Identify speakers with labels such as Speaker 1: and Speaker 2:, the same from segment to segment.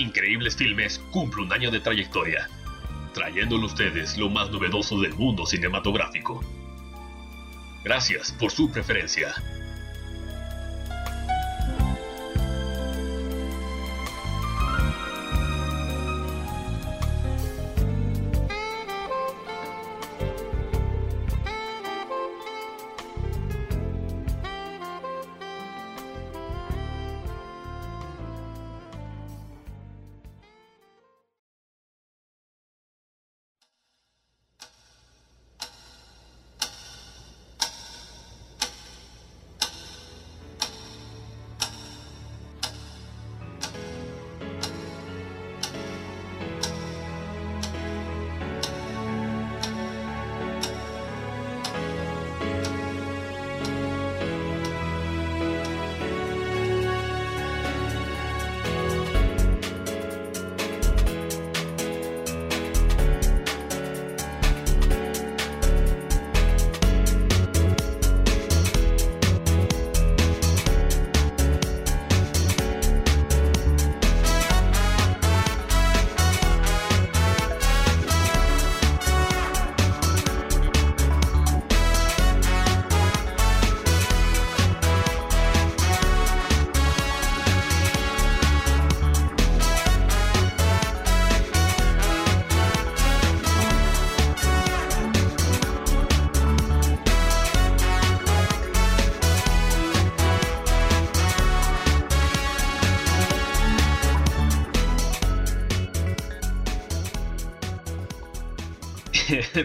Speaker 1: Increíbles Filmes cumple un año de trayectoria, trayéndole a ustedes lo más novedoso del mundo cinematográfico. Gracias por su preferencia.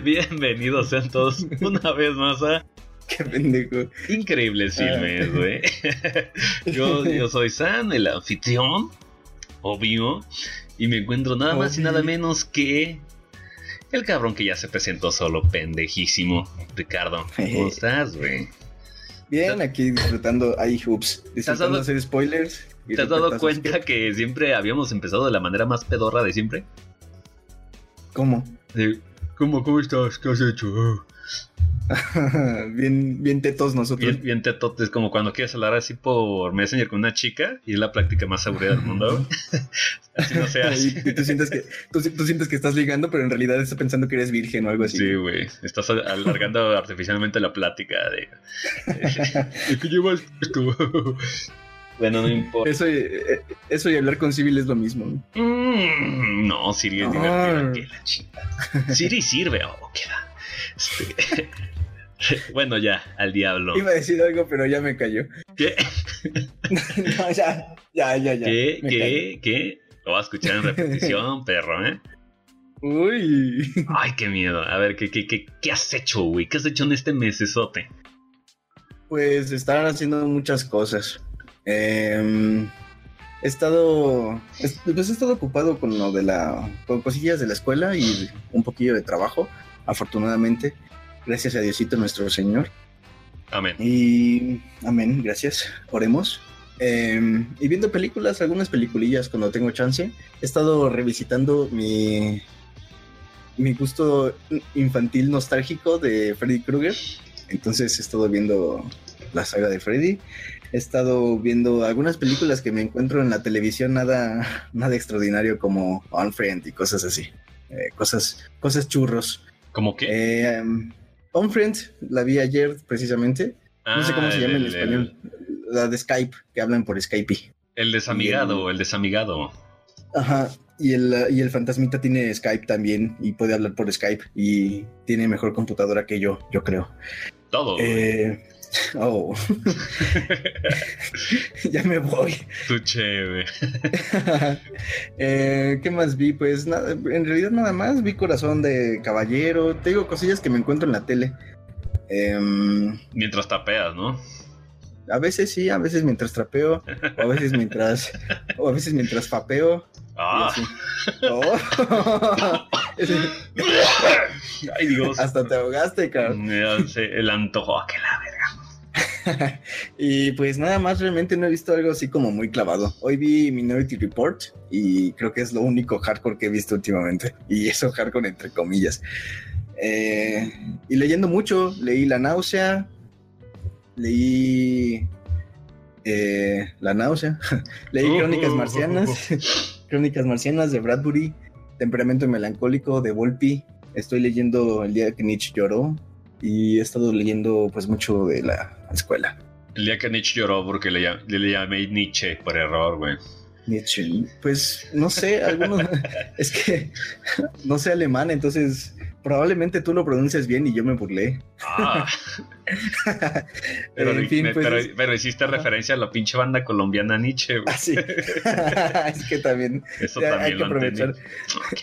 Speaker 1: Bienvenidos sean todos una vez más a
Speaker 2: Qué pendejo.
Speaker 1: Increíbles Filmes, güey. yo, yo soy San, el anfitrión, obvio, y me encuentro nada más y nada menos que el cabrón que ya se presentó solo, pendejísimo. Ricardo, ¿cómo estás, güey?
Speaker 2: Bien, aquí disfrutando, ups, disfrutando hacer spoilers.
Speaker 1: ¿Te has dado cuenta que siempre habíamos empezado de la manera más pedorra de siempre?
Speaker 2: ¿Cómo?
Speaker 1: ¿Cómo, ¿Cómo estás? ¿Qué has hecho?
Speaker 2: bien, bien tetos nosotros.
Speaker 1: Bien, bien Es como cuando quieres hablar así por Messenger con una chica y es la práctica más aburrida del mundo. así no se hace.
Speaker 2: tú, sientes que, tú, sientes que estás ligando, pero en realidad estás pensando que eres virgen o algo así.
Speaker 1: Sí, güey. Estás alargando artificialmente la plática de... ¿De qué llevas esto? Bueno, no importa.
Speaker 2: Eso, eh, eso y hablar con Civil es lo mismo.
Speaker 1: Mm, no, Siri es divertida que la chingada. Siri sirve, o queda. Este, bueno, ya, al diablo.
Speaker 2: Iba a decir algo, pero ya me cayó.
Speaker 1: ¿Qué?
Speaker 2: no, ya, ya, ya, ya.
Speaker 1: ¿Qué? ¿Qué? ¿Qué? Lo voy a escuchar en repetición, perro, ¿eh?
Speaker 2: Uy.
Speaker 1: Ay, qué miedo. A ver, ¿qué, qué, qué, qué has hecho, güey? ¿Qué has hecho en este mesesote?
Speaker 2: Pues estaban haciendo muchas cosas. Eh, he estado. Pues he estado ocupado con lo de la. con cosillas de la escuela y un poquillo de trabajo, afortunadamente. Gracias a Diosito nuestro Señor.
Speaker 1: Amén.
Speaker 2: Y. Amén, gracias. Oremos. Em, y viendo películas, algunas peliculillas cuando tengo chance. He estado revisitando mi. mi gusto infantil nostálgico de Freddy Krueger. Entonces he estado viendo la saga de Freddy he estado viendo algunas películas que me encuentro en la televisión, nada, nada extraordinario como On Friend y cosas así. Eh, cosas, cosas churros.
Speaker 1: ¿Cómo qué?
Speaker 2: Eh, On Friend, la vi ayer precisamente. no sé cómo se ah, llama en español. La de Skype, que hablan por Skype.
Speaker 1: El desamigado, el, desamigado.
Speaker 2: Ajá, y el, y el fantasmita tiene Skype también y puede hablar por Skype y tiene mejor computadora que yo, yo creo.
Speaker 1: Todo.
Speaker 2: Eh, Oh. ya me voy.
Speaker 1: Tu chévere.
Speaker 2: Eh, ¿Qué más vi? Pues nada, en realidad nada más. Vi Corazón de Caballero. Te digo cosillas que me encuentro en la tele. Em,
Speaker 1: mientras tapeas, ¿no?
Speaker 2: A veces sí, a veces mientras trapeo, o a veces mientras, o a veces mientras papeo.
Speaker 1: Ah.
Speaker 2: Oh.
Speaker 1: Ay, Dios.
Speaker 2: Hasta te ahogaste, cabrón.
Speaker 1: El antojo, a que la.
Speaker 2: y pues nada más, realmente no he visto algo así como muy clavado. Hoy vi Minority Report y creo que es lo único hardcore que he visto últimamente. Y eso hardcore entre comillas. Eh, y leyendo mucho, leí La náusea, leí eh, La náusea, leí Crónicas Marcianas. Crónicas Marcianas de Bradbury, Temperamento Melancólico de Volpi. Estoy leyendo El día que Nietzsche lloró y he estado leyendo pues mucho de la escuela.
Speaker 1: El día que Nietzsche lloró porque le, le llamé Nietzsche por error, güey.
Speaker 2: Nietzsche, pues no sé, algunos es que no sé alemán, entonces probablemente tú lo pronuncias bien y yo me burlé.
Speaker 1: Ah, pero,
Speaker 2: en fin, pues,
Speaker 1: pero, hiciste referencia a la pinche banda colombiana Nietzsche, güey.
Speaker 2: Ah, sí. es que también
Speaker 1: Eso
Speaker 2: ya,
Speaker 1: también
Speaker 2: hay que
Speaker 1: lo
Speaker 2: aprovechar,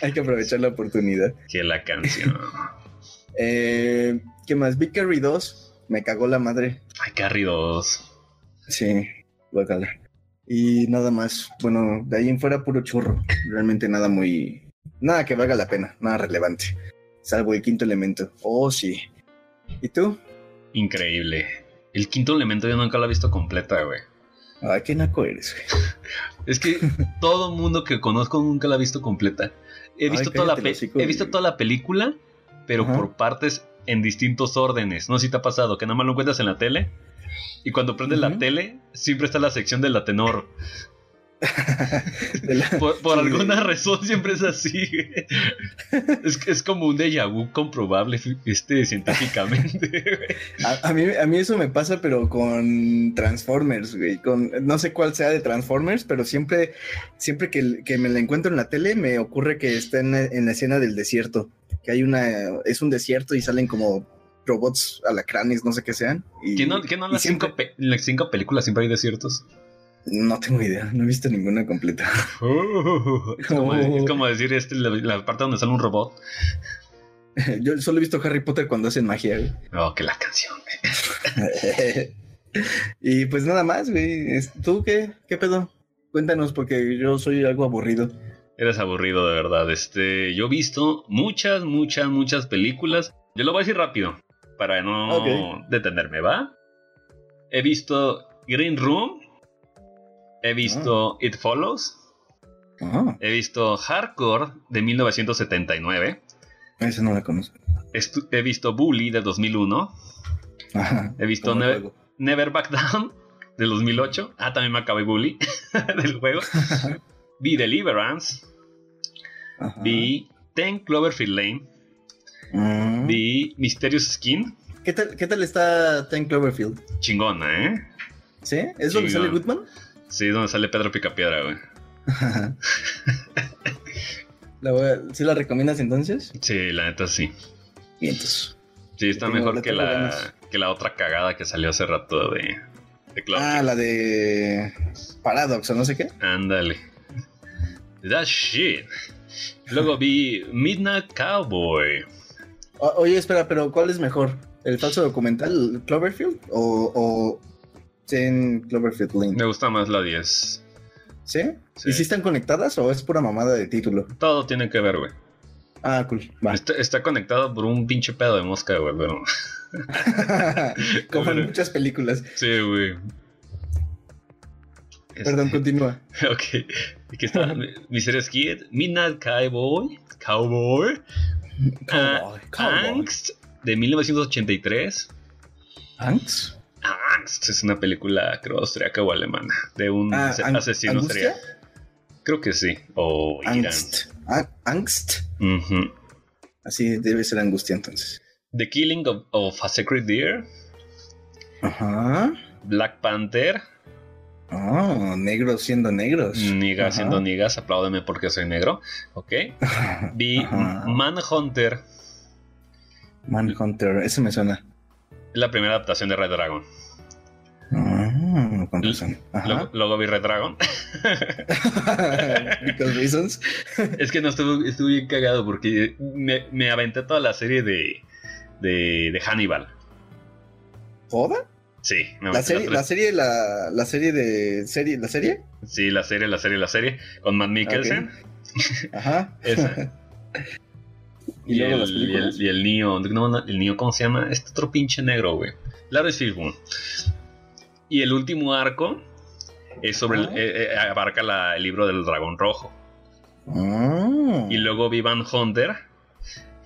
Speaker 2: hay que aprovechar la oportunidad.
Speaker 1: Que la canción.
Speaker 2: Eh, ¿Qué más? Victory 2, me cagó la madre.
Speaker 1: Ay, Carrie 2.
Speaker 2: Sí, guacala. Y nada más. Bueno, de ahí en fuera puro churro. Realmente nada muy. Nada que valga la pena, nada relevante. Salvo el quinto elemento. Oh, sí. ¿Y tú?
Speaker 1: Increíble. El quinto elemento yo nunca lo he visto completa, güey.
Speaker 2: Ay, qué naco eres, güey.
Speaker 1: Es que todo mundo que conozco nunca la ha visto completa. He
Speaker 2: Ay,
Speaker 1: visto, toda, la he visto toda la película, pero
Speaker 2: Ajá.
Speaker 1: por partes en distintos órdenes. No sé si te ha pasado, que nada más lo encuentras en la tele. Y cuando prendes la tele, siempre está la sección de la tenor.
Speaker 2: De la-
Speaker 1: Por, por
Speaker 2: Sí,
Speaker 1: alguna razón siempre es así. Es, es como un déjà vu comprobable este, científicamente.
Speaker 2: A, a mí, a mí eso me pasa, pero con Transformers, güey. Con, no sé cuál sea de Transformers, pero siempre, siempre que, que me la encuentro en la tele, me ocurre que está en, la- en la escena del desierto. Que hay una, es un desierto y salen como robots alacranes, no sé qué sean. Y,
Speaker 1: ¿Que no, las,
Speaker 2: siempre-
Speaker 1: cinco en las cinco películas siempre hay desiertos?
Speaker 2: No tengo idea, no he visto ninguna completa.
Speaker 1: es, como, es como decir este, la, la parte donde sale un robot.
Speaker 2: Yo solo he visto Harry Potter cuando hacen magia, güey.
Speaker 1: Oh, que la canción. güey.
Speaker 2: y pues nada más, güey. Es- ¿Tú qué? ¿Qué pedo? Cuéntanos, porque yo soy algo aburrido.
Speaker 1: Eres aburrido, de verdad. Este, yo he visto muchas, muchas, muchas películas. Yo lo voy a decir rápido para no detenerme, ¿va? He visto Green Room. He visto It Follows.
Speaker 2: Ah,
Speaker 1: He visto Hardcore de 1979.
Speaker 2: esa no la conozco.
Speaker 1: Estu- he visto Bully de 2001.
Speaker 2: Ajá.
Speaker 1: He visto
Speaker 2: como el
Speaker 1: Ne-
Speaker 2: juego.
Speaker 1: Never Back Down del 2008. Ah, también me acabé Bully del juego. Vi Deliverance.
Speaker 2: Ajá.
Speaker 1: Vi Ten Cloverfield Lane.
Speaker 2: Mm.
Speaker 1: Vi Mysterious Skin.
Speaker 2: ¿Qué tal, ¿Qué tal está Ten Cloverfield?
Speaker 1: Chingona, ¿eh?
Speaker 2: ¿Sí? ¿Es donde sale Goodman?
Speaker 1: Sí, donde sale Pedro Picapiedra, güey.
Speaker 2: la voy a- ¿Sí la recomiendas entonces?
Speaker 1: Sí, la neta sí.
Speaker 2: Vientos.
Speaker 1: Sí, está mejor que la, que la otra cagada que salió hace rato de, de Cloverfield.
Speaker 2: Ah, la de Paradox o no sé qué.
Speaker 1: Ándale. That shit. Luego vi Midnight Cowboy.
Speaker 2: O- oye, espera, pero ¿cuál es mejor? ¿El falso documental Cloverfield o, o Ten Cloverfield Lane?
Speaker 1: Me gusta más la 10.
Speaker 2: ¿Sí?
Speaker 1: Sí.
Speaker 2: ¿Y si están conectadas o es pura mamada de título?
Speaker 1: Todo tiene que ver, güey.
Speaker 2: Ah, cool. Va.
Speaker 1: Está, está conectado por un pinche pedo de mosca, güey, pero...
Speaker 2: Como en muchas películas.
Speaker 1: Sí, güey.
Speaker 2: Perdón, continúa.
Speaker 1: Ok. Aquí está. Mysterious Kid. Midnight Cowboy. Cowboy. Ah,
Speaker 2: Cowboy. Cowboy.
Speaker 1: Angst. De 1983.
Speaker 2: ¿Angst?
Speaker 1: Angst es una película, creo, austriaca o alemana. De un
Speaker 2: Ah,
Speaker 1: asesino
Speaker 2: ¿Angustia?
Speaker 1: serial. Creo que sí. O.
Speaker 2: Angst. Ah, Angst. Así debe ser angustia entonces.
Speaker 1: The Killing of, of a Sacred Deer.
Speaker 2: Ajá.
Speaker 1: Black Panther.
Speaker 2: Oh, negros siendo negros.
Speaker 1: Nigas
Speaker 2: Ajá.
Speaker 1: siendo nigas. Apláudeme porque soy negro. Ok. Vi. Manhunter.
Speaker 2: Manhunter, ese me suena.
Speaker 1: La primera adaptación de Red Dragon.
Speaker 2: Ah, con razón. Ajá.
Speaker 1: Luego, luego vi Red Dragon.
Speaker 2: Because reasons.
Speaker 1: Es que no estuve, estuve bien cagado porque me, me aventé toda la serie de, de, de Hannibal.
Speaker 2: ¿Toda?
Speaker 1: Sí, me
Speaker 2: La serie, la serie, la, la serie de serie, la serie.
Speaker 1: Sí, la serie, la serie, la serie. Con Matt Mikkelsen.
Speaker 2: Ajá.
Speaker 1: Esa.
Speaker 2: Y,
Speaker 1: Y, el, y, el, y el. No, no, el Neo, ¿cómo se llama? Este otro pinche negro, güey. Larry Fishburne. Y el último arco es sobre el- eh, eh, abarca la- el libro del dragón rojo.
Speaker 2: Ah.
Speaker 1: Y luego vi Van Hunter.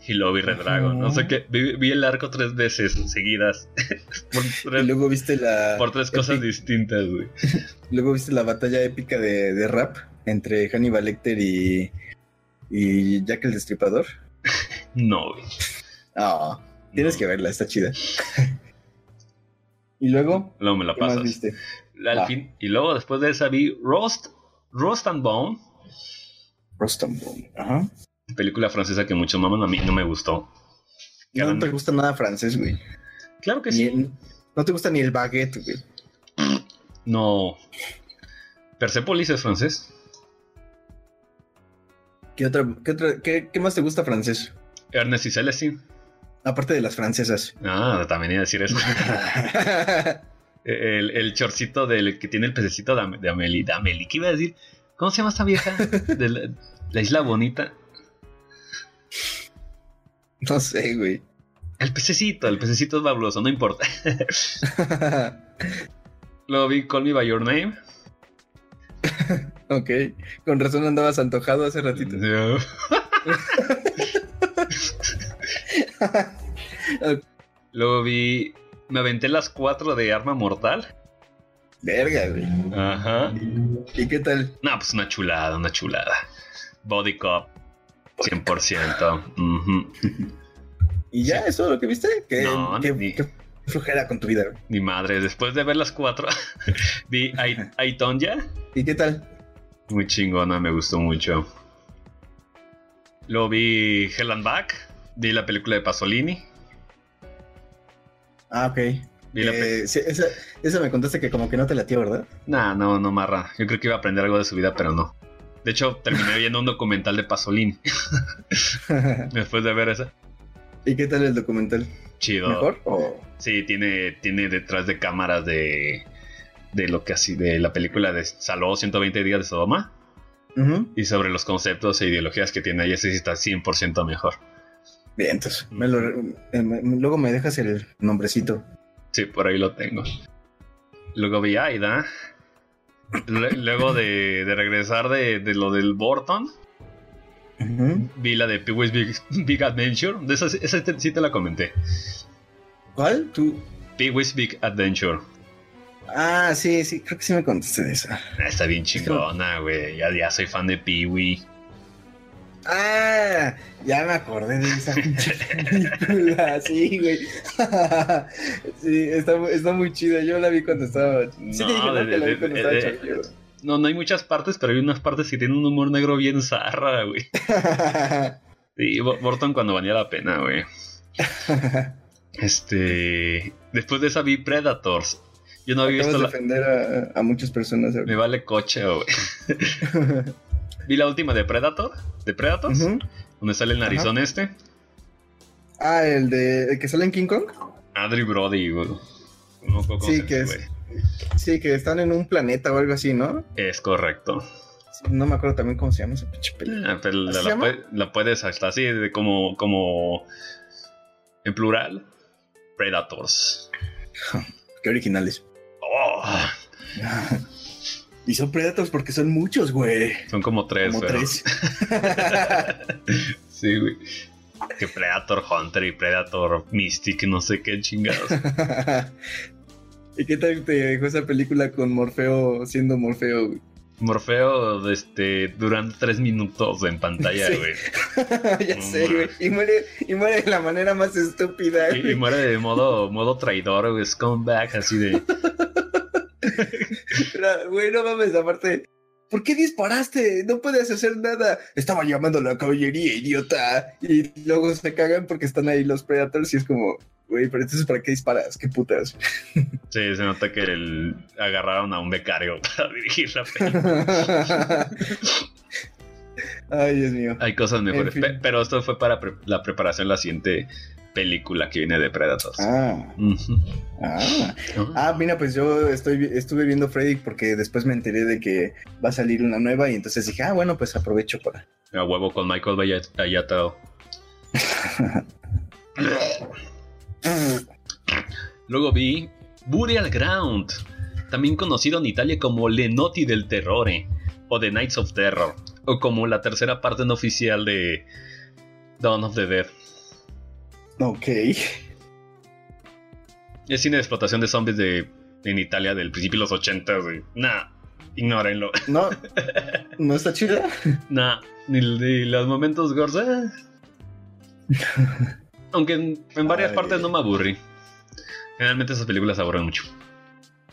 Speaker 1: Y luego vi Red. Dragon. No sé qué. Vi, vi el arco tres veces seguidas. por
Speaker 2: Y luego viste la.
Speaker 1: por tres cosas distintas, güey.
Speaker 2: Luego viste la batalla épica de, de rap entre Hannibal Lecter y, y Jack el Destripador?
Speaker 1: No, güey.
Speaker 2: Ah, tienes
Speaker 1: No.
Speaker 2: que verla, está chida. y luego,
Speaker 1: Luego me la
Speaker 2: ¿qué más
Speaker 1: pasas.
Speaker 2: viste?
Speaker 1: Al
Speaker 2: Va.
Speaker 1: fin- y luego después de esa vi Roast, Roast and Bone,
Speaker 2: Rostam Bone. Ajá.
Speaker 1: Película francesa que muchos maman, a mí no me gustó.
Speaker 2: No
Speaker 1: eran-
Speaker 2: te gusta nada francés, güey.
Speaker 1: Claro que
Speaker 2: Ni
Speaker 1: sí.
Speaker 2: el- no te gusta ni el baguette, güey.
Speaker 1: No. Persepolis es francés.
Speaker 2: ¿Qué, otra, qué, otra- qué- qué más te gusta francés?
Speaker 1: Ernest y Celestine.
Speaker 2: Aparte de las francesas.
Speaker 1: Ah, también iba a decir eso. El, el chorcito del que tiene el pececito de, Am- de Amelie. De Amelie, ¿qué iba a decir? ¿Cómo se llama esta vieja? De la, la isla bonita.
Speaker 2: no sé, güey.
Speaker 1: El pececito, el pececito es fabuloso, no importa. Luego vi Call Me By Your Name.
Speaker 2: ok. Con razón andabas antojado hace ratito.
Speaker 1: Luego vi. Me aventé las cuatro de Arma Mortal.
Speaker 2: Verga, güey.
Speaker 1: Ajá.
Speaker 2: ¿Y qué tal?
Speaker 1: No, pues una chulada, una chulada. Body Cop. 100%. Ujú.
Speaker 2: ¿Y ya? ¿Eso es lo que viste? ¿Qué,
Speaker 1: No,
Speaker 2: qué-
Speaker 1: ni-
Speaker 2: qué flojera con tu vida.
Speaker 1: Mi madre, después de ver las cuatro, vi Ai- Aitonja.
Speaker 2: ¿Y qué tal?
Speaker 1: Muy chingona, me gustó mucho. Luego vi Hell and Back. Vi la película de Pasolini.
Speaker 2: Ah, ok.
Speaker 1: Vi la pe-
Speaker 2: Eh, sí, esa, esa me contaste que como que no te latió, ¿verdad?
Speaker 1: Nah, no, no marra. Yo creo que iba a aprender algo de su vida, pero no. De hecho, terminé viendo un documental de Pasolini después de ver esa.
Speaker 2: ¿Y qué tal el documental?
Speaker 1: Chido.
Speaker 2: ¿Mejor? ¿O
Speaker 1: Sí, tiene, tiene detrás de cámaras de, de lo que así, de la película de Saló 120 días de Sodoma y sobre los conceptos e ideologías que tiene ahí, ese sí está 100% mejor.
Speaker 2: Bien, entonces, me lo- eh, me- luego me dejas el nombrecito.
Speaker 1: Sí, por ahí lo tengo. Luego vi Aida. Luego de, de regresar de, de lo del Borton, vi la de Pee-wee's Big, Big Adventure. De esa, esa te- sí te la comenté.
Speaker 2: ¿Cuál? ¿Tú?
Speaker 1: Pee-wee's Big Adventure.
Speaker 2: Ah, sí, sí, creo que sí me contaste de esa.
Speaker 1: Ah, Está bien chingona, güey. Ya, ya soy fan de Pee-wee.
Speaker 2: Ah, ya me acordé de esa película, sí, güey. sí, está, está muy chida. Yo la vi cuando estaba. Sí,
Speaker 1: No,
Speaker 2: te dije, ¿no?
Speaker 1: de-
Speaker 2: que la vi cuando
Speaker 1: de-
Speaker 2: estaba
Speaker 1: de-
Speaker 2: chavillo.
Speaker 1: No, no hay muchas partes, pero hay unas partes que tienen un humor negro bien zarra, güey. Bo- Borton cuando valía la pena, güey. Este. Después de esa vi Predators. Yo no había
Speaker 2: Acabas
Speaker 1: visto
Speaker 2: de
Speaker 1: la.
Speaker 2: ofender a, a muchas personas.
Speaker 1: Me vale coche, güey. Vi la última de Predator. De Predators.
Speaker 2: Ujú.
Speaker 1: Donde sale el narizón este.
Speaker 2: Ah, el de el que sale en King Kong.
Speaker 1: Adri Brody, güey. No
Speaker 2: Sí, que es-. Sí, que están en un planeta o algo así, ¿no?
Speaker 1: Es correcto.
Speaker 2: No me acuerdo también cómo se llama esa pinche película.
Speaker 1: Ah, la puedes hasta así, de como, como en plural. Predators.
Speaker 2: Qué originales.
Speaker 1: Oh,
Speaker 2: Y son Predators porque son muchos, güey.
Speaker 1: son como tres,
Speaker 2: Como
Speaker 1: pero-
Speaker 2: tres.
Speaker 1: Sí, güey. Que Predator Hunter y Predator Mystic, no sé qué chingados.
Speaker 2: ¿Y qué tal te dejó esa película con Morfeo siendo Morfeo, güey?
Speaker 1: Morfeo, este, durante tres minutos en pantalla,
Speaker 2: Sí.
Speaker 1: güey.
Speaker 2: ya
Speaker 1: No
Speaker 2: sé, güey. Y muere, y muere de la manera más estúpida,
Speaker 1: Y, y muere de modo, modo traidor, güey, scumbag, así de.
Speaker 2: Güey, no mames, aparte. ¿Por qué disparaste? No puedes hacer nada. Estaba llamando a la caballería, idiota. Y luego se cagan porque están ahí los Predators y es como, güey, pero entonces ¿para qué disparas? ¿Qué putas?
Speaker 1: Sí, se nota que el- agarraron a un becario para dirigir la película.
Speaker 2: Ay, Dios mío.
Speaker 1: Hay cosas mejores.
Speaker 2: fin.
Speaker 1: Pero esto fue para pre- la preparación la siguiente película que viene de Predators.
Speaker 2: Ah, ah. Ah, mira, pues yo estoy, estuve viendo Freddy porque después me enteré de que va a salir una nueva y entonces dije, ah, bueno, pues aprovecho para.
Speaker 1: A huevo con Michael Bayat- Bayatao. Luego vi Burial Ground, también conocido en Italia como Le Noti del Terrore o The Nights of Terror, o como la tercera parte no oficial de Dawn of the Dead.
Speaker 2: Ok.
Speaker 1: Es cine de explotación de zombies de, en Italia del principio de los 80. güey. Nah, Ignórenlo.
Speaker 2: No, no está chida.
Speaker 1: Nah, ni, ni los momentos gordos. eh. Aunque en, en varias
Speaker 2: Ay.
Speaker 1: partes no me aburrí. Generalmente esas películas aburren mucho.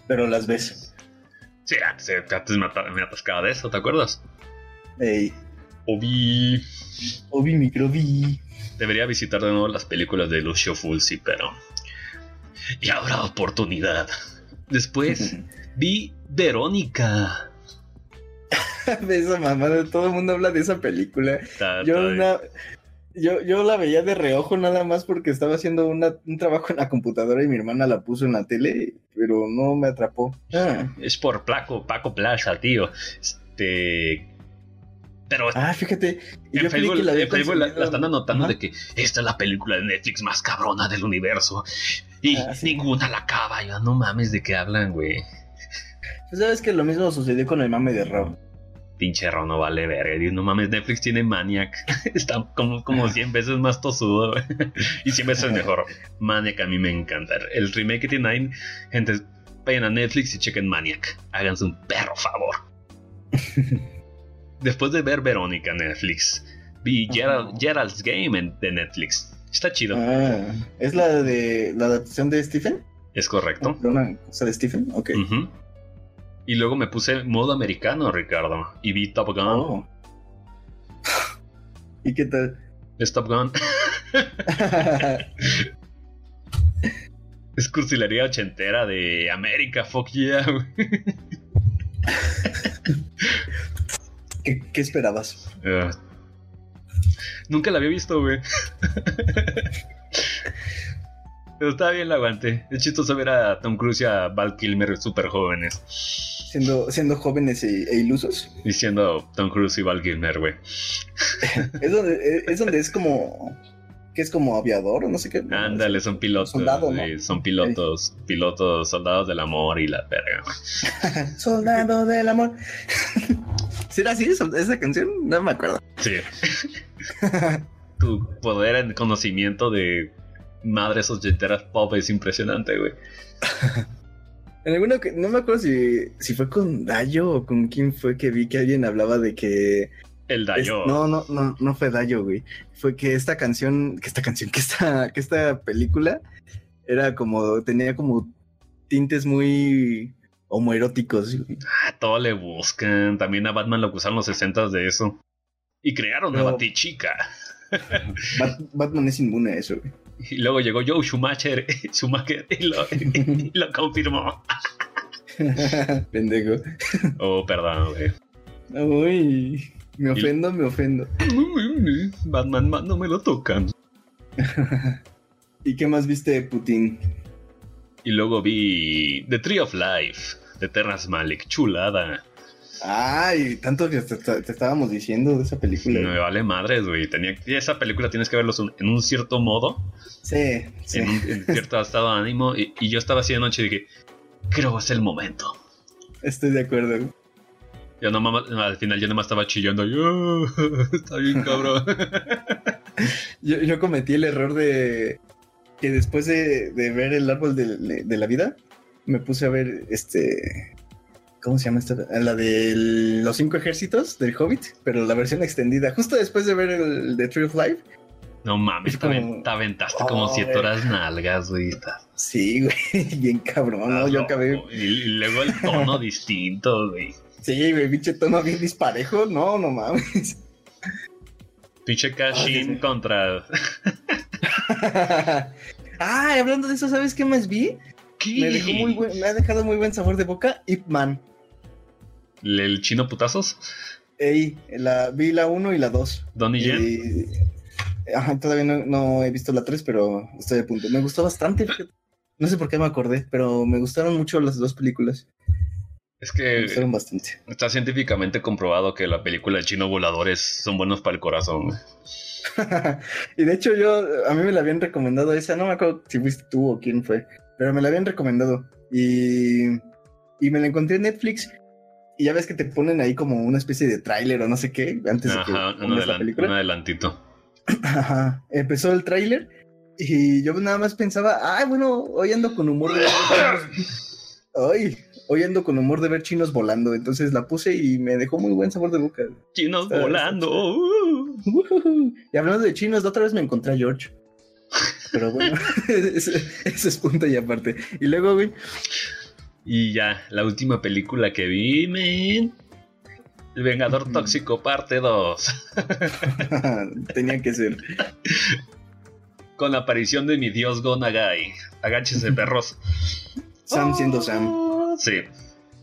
Speaker 2: Pero las ves.
Speaker 1: Sí, antes, antes me, ata- me atascaba de eso, ¿te acuerdas?
Speaker 2: Ey,
Speaker 1: O vi.
Speaker 2: Obi Microbi.
Speaker 1: Debería visitar de nuevo las películas de Lucio Fulci, pero. Y habrá oportunidad. Después vi Verónica.
Speaker 2: esa mamada, todo el mundo habla de esa película. Yo,
Speaker 1: está-
Speaker 2: na- yo, yo la veía de reojo nada más porque estaba haciendo una- un trabajo en la computadora y mi hermana la puso en la tele, pero no me atrapó. Ah,
Speaker 1: Es por Paco, Paco Plaza, tío. Este. Pero
Speaker 2: Ah, fíjate. y
Speaker 1: en
Speaker 2: yo creí
Speaker 1: Facebook,
Speaker 2: que la
Speaker 1: en Facebook la, la están anotando
Speaker 2: Ajá.
Speaker 1: de que esta es la película de Netflix más cabrona del universo. Y
Speaker 2: Ah, sí.
Speaker 1: ninguna la acaba. Yo, no mames, ¿de qué hablan, güey?
Speaker 2: Pues sabes que lo mismo sucedió con el mame de Rob.
Speaker 1: Pinche Ron no vale verga. No mames, Netflix tiene Maniac. Está como, como 100 veces más tosudo. güey. y 100 veces mejor. Maniac a mí me encanta. El remake que tiene ahí, gente, vayan a Netflix y chequen Maniac. Háganse un perro favor. Después de ver Verónica en Netflix, vi. Gerald- Gerald's Game en- de Netflix. Está chido.
Speaker 2: Ah, ¿Es la de la adaptación de Stephen?
Speaker 1: Es correcto.
Speaker 2: ¿De una cosa de Stephen? Ok.
Speaker 1: Y luego me puse modo americano, Ricardo. Y vi Top Gun.
Speaker 2: Oh. ¿Y qué tal?
Speaker 1: Es Top Gun. Es cursilería ochentera de América, fuck yeah.
Speaker 2: ¿Qué, qué esperabas?
Speaker 1: Ah. nunca la había visto, güey. Pero estaba bien la aguante. Es chistoso ver a Tom Cruise y a Val Kilmer súper jóvenes.
Speaker 2: Siendo, siendo jóvenes e, e ilusos.
Speaker 1: Diciendo Tom Cruise y Val Kilmer, güey.
Speaker 2: Es donde, es donde es como. que es como aviador o no sé qué.
Speaker 1: Ándale, son pilotos.
Speaker 2: Soldado, ¿no?
Speaker 1: Son pilotos, pilotos, soldados del amor y la verga.
Speaker 2: Soldado del amor. ¿Será así esa canción? No me acuerdo.
Speaker 1: Sí. tu poder en conocimiento de madres ochenteras pop es impresionante, güey.
Speaker 2: En alguno que. No me acuerdo si, si fue con Dayo o con quién fue que vi que alguien hablaba de que.
Speaker 1: El
Speaker 2: es-
Speaker 1: Dayo.
Speaker 2: no, no, no, no fue Dayo, güey. Fue que esta canción, que esta canción, que esta, que esta película era como. tenía como tintes muy homoeróticos.
Speaker 1: Ah, todo le buscan. También a Batman lo acusaron los 60 de eso. Y crearon a Batichica.
Speaker 2: Bat- Batman es inmune a eso, güey.
Speaker 1: Y luego llegó Joe Schumacher, Schumacher y lo, y lo confirmó.
Speaker 2: Pendejo.
Speaker 1: Oh, perdón, güey.
Speaker 2: Uy, me ofendo, me ofendo.
Speaker 1: Batman, man, no me lo tocan.
Speaker 2: ¿Y qué más viste de Putin?
Speaker 1: Y luego vi The Tree of Life de Terrence Malick. Chulada.
Speaker 2: Ay, tanto que te, te- te estábamos diciendo de esa película.
Speaker 1: Me vale madres, güey. Tenía, esa película tienes que verlos en un cierto modo,
Speaker 2: Sí, sí.
Speaker 1: en un en cierto estado de ánimo. Y, y yo estaba así de noche y dije, creo que es el momento.
Speaker 2: Estoy de acuerdo.
Speaker 1: Yo no mama- al final yo nomás estaba chillando. Está bien, cabrón.
Speaker 2: Yo, yo cometí el error de que después de, de ver el árbol de, de la vida, me puse a ver este. ¿Cómo se llama esta? La de los cinco ejércitos del Hobbit, pero la versión extendida. Justo después de ver el de Tree of Life.
Speaker 1: No mames,
Speaker 2: Es
Speaker 1: te,
Speaker 2: como-
Speaker 1: aventaste como siete horas nalgas, güey.
Speaker 2: Sí, güey, bien cabrón, ¿no? Yo acabé.
Speaker 1: Y, luego el tono distinto, güey.
Speaker 2: Sí, güey, pinche tono bien disparejo. No, no mames.
Speaker 1: Pinche
Speaker 2: Ah,
Speaker 1: Cashin
Speaker 2: sí.
Speaker 1: contra.
Speaker 2: Ay, hablando de eso, ¿sabes qué más vi?
Speaker 1: ¿Qué?
Speaker 2: Me, dejó muy buen- me ha dejado muy buen sabor de boca. Ip Man.
Speaker 1: ¿El chino putazos?
Speaker 2: Ey, la, vi la 1 y la 2.
Speaker 1: Donnie Yen.
Speaker 2: Y- Ajá, todavía no, no he visto la 3, pero estoy a punto. Me gustó bastante. No sé por qué me acordé, pero me gustaron mucho las dos películas.
Speaker 1: Es
Speaker 2: Me
Speaker 1: que
Speaker 2: gustaron bastante.
Speaker 1: está científicamente comprobado que la película de chino voladores son buenos para el corazón.
Speaker 2: y de hecho, yo, a mí me la habían recomendado esa. No me acuerdo si fuiste tú o quién fue, pero me la habían recomendado. Y, y me la encontré en Netflix. Y ya ves que te ponen ahí como una especie de tráiler o no sé qué antes de que pongas la película.
Speaker 1: un adelantito.
Speaker 2: Ajá. Empezó el tráiler y yo nada más pensaba, ay, bueno, hoy ando con humor de... Ay, hoy ando con humor de ver chinos volando, entonces la puse y me dejó muy buen sabor de boca.
Speaker 1: Chinos
Speaker 2: Está-
Speaker 1: volando.
Speaker 2: Ujujú. Y hablando de chinos, la otra vez me encontré a George. Pero bueno, ese, ese es punto y aparte. Y luego, güey,
Speaker 1: Y ya, la última película que vi, man. El Vengador. Tóxico parte 2.
Speaker 2: tenía que ser.
Speaker 1: Con la aparición de mi dios Gonagai. Agáchense, perros.
Speaker 2: Sam siendo Sam.
Speaker 1: Sí.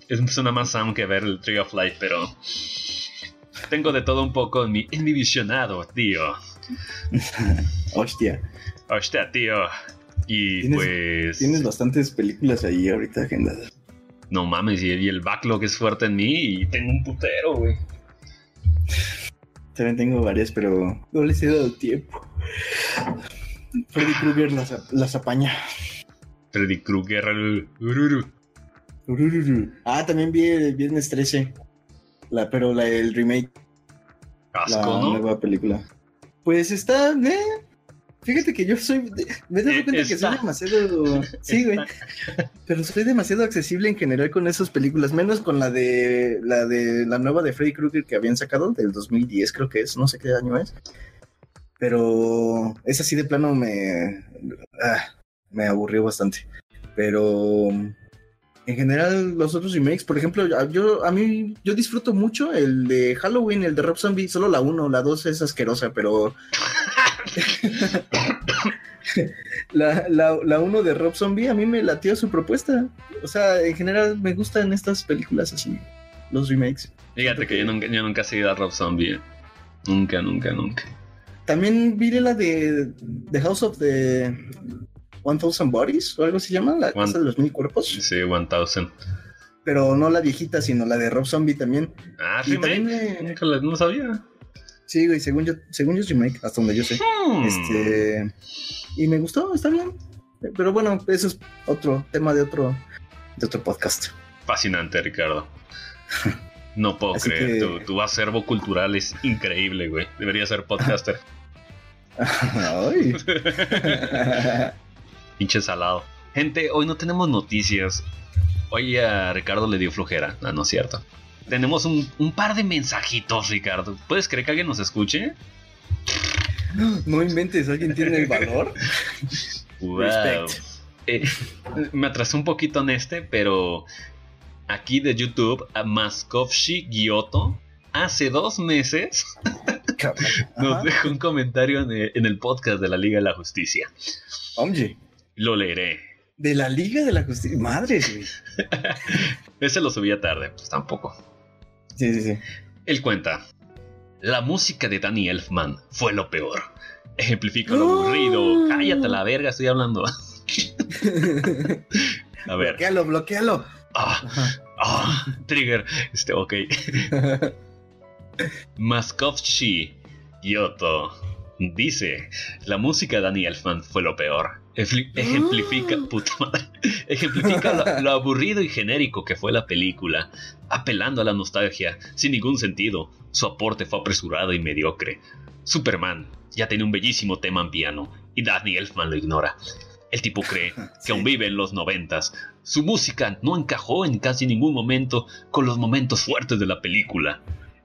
Speaker 1: Es una más Sam que ver el Tree of Life, pero. Tengo de todo un poco en mi, en mi visionado, tío.
Speaker 2: Hostia.
Speaker 1: Hostia, tío. Y
Speaker 2: Tienes-
Speaker 1: pues.
Speaker 2: Tienes bastantes películas ahí ahorita agendadas.
Speaker 1: No mames, y, el backlog es fuerte en mí y tengo un putero, güey.
Speaker 2: También tengo varias, pero no les he dado tiempo. Freddy Krueger las, las apaña.
Speaker 1: Freddy Krueger, el Ururu.
Speaker 2: Urururu. Ah, también vi el Viernes 13. La, pero la, el remake, la
Speaker 1: Asco, ¿no?
Speaker 2: nueva película. Pues está, eh, Fíjate que yo soy. Me dado
Speaker 1: Eh,
Speaker 2: cuenta que soy demasiado. Sí, güey. Pero soy demasiado accesible en general con esas películas. Menos con la de. La de la nueva de Freddy Krueger que habían sacado, del 2010, creo que es. No sé qué año es. Pero. Esa sí de plano me. ah, me aburrió bastante. Pero. En general, los otros remakes, por ejemplo, yo a mí yo disfruto mucho el de Halloween, el de Rob Zombie, solo la 1, la 2 es asquerosa, pero la, la, la uno de Rob Zombie a mí me latió su propuesta. O sea, en general me gustan estas películas así, los remakes.
Speaker 1: Fíjate que yo nunca, yo nunca he seguido a Rob Zombie. eh. Nunca, nunca, nunca.
Speaker 2: También vi la de The House of the 1000 Bodies o algo se llama, la
Speaker 1: One-
Speaker 2: casa de los mil cuerpos.
Speaker 1: Sí, 1000.
Speaker 2: Pero no la viejita, sino la de Rob Zombie también.
Speaker 1: Ah, remake.
Speaker 2: también me-
Speaker 1: Nunca la- no sabía.
Speaker 2: Sí, güey, según yo, según yo es remake, hasta donde yo sé.
Speaker 1: Hmm.
Speaker 2: Este. Y me gustó, está bien. Pero bueno, eso es otro tema de otro, de otro podcast.
Speaker 1: Fascinante, Ricardo. No puedo
Speaker 2: Así
Speaker 1: creer.
Speaker 2: que-
Speaker 1: Tu, tu acervo cultural es increíble, güey. Debería ser podcaster.
Speaker 2: Ay.
Speaker 1: Pinche salado. Gente, hoy no tenemos noticias. Hoy a Ricardo le dio flojera. No, no es cierto. Tenemos un, un par de mensajitos, Ricardo. ¿Puedes creer que alguien nos escuche?
Speaker 2: No inventes, ¿alguien tiene el valor?
Speaker 1: Wow.
Speaker 2: Respect.
Speaker 1: Eh, me atrasé un poquito en este, pero aquí de YouTube, a Maskovshi Giotto, hace dos meses nos dejó un comentario en el, en el podcast de la Liga de la Justicia.
Speaker 2: Oye,
Speaker 1: Lo leeré.
Speaker 2: de la Liga de la Justicia. Madres, güey.
Speaker 1: Ese lo subía tarde, pues tampoco.
Speaker 2: Sí, sí, sí.
Speaker 1: Él cuenta. La música de Danny Elfman fue lo peor. Ejemplifica lo aburrido. Cállate la verga, estoy hablando. A ver.
Speaker 2: bloquealo, bloquealo.
Speaker 1: Ah, ah, trigger. Este, ok. Maskovsky Giotto dice: La música de Danny Elfman fue lo peor. Ejempli- Ejemplifica, puta madre, ejemplifica lo, lo aburrido y genérico que fue la película, apelando a la nostalgia, sin ningún sentido. Su aporte fue apresurado y mediocre. Superman ya tiene un bellísimo tema en piano, y Danny Elfman lo ignora. El tipo cree que
Speaker 2: Sí.
Speaker 1: aún vive en los noventas. Su música no encajó en casi ningún momento con los momentos fuertes de la película.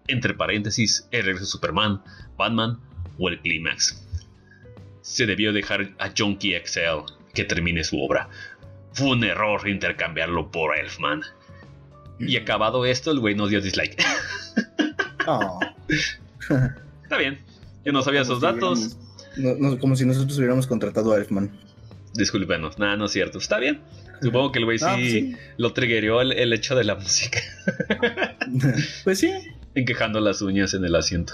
Speaker 1: Entre paréntesis, el regreso de Superman, Batman o el clímax. Se debió dejar a Junkie XL que termine su obra. Fue un error intercambiarlo por Elfman. Y acabado esto, el güey nos dio dislike.
Speaker 2: Oh.
Speaker 1: Está bien. Yo no sabía esos
Speaker 2: si
Speaker 1: datos.
Speaker 2: no- no, como si nosotros hubiéramos contratado a Elfman.
Speaker 1: Discúlpenos. Nada, no es cierto. Está bien. Supongo que el güey sí,
Speaker 2: Ah, pues sí.
Speaker 1: lo triggeró el, el hecho de la música.
Speaker 2: Pues sí,
Speaker 1: Encajando las uñas en el asiento.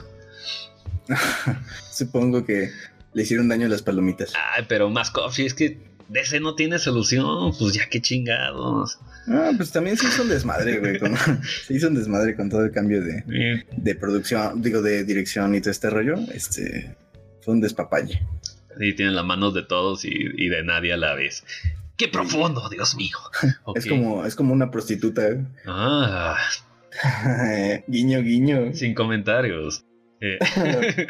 Speaker 2: supongo que le hicieron daño a las palomitas.
Speaker 1: Ay, pero más coffee, es que DC no tiene solución. Pues ya qué chingados.
Speaker 2: Ah, pues también se hizo un desmadre, güey. con- se hizo un desmadre con todo el cambio de, de producción, digo, de dirección y todo este rollo. Este fue un despapalle.
Speaker 1: Sí, tienen las manos de todos y, y de nadie a la vez. ¡Qué profundo, Dios mío!
Speaker 2: Es como, es como una prostituta.
Speaker 1: Ah,
Speaker 2: guiño, guiño.
Speaker 1: sin comentarios. Eh,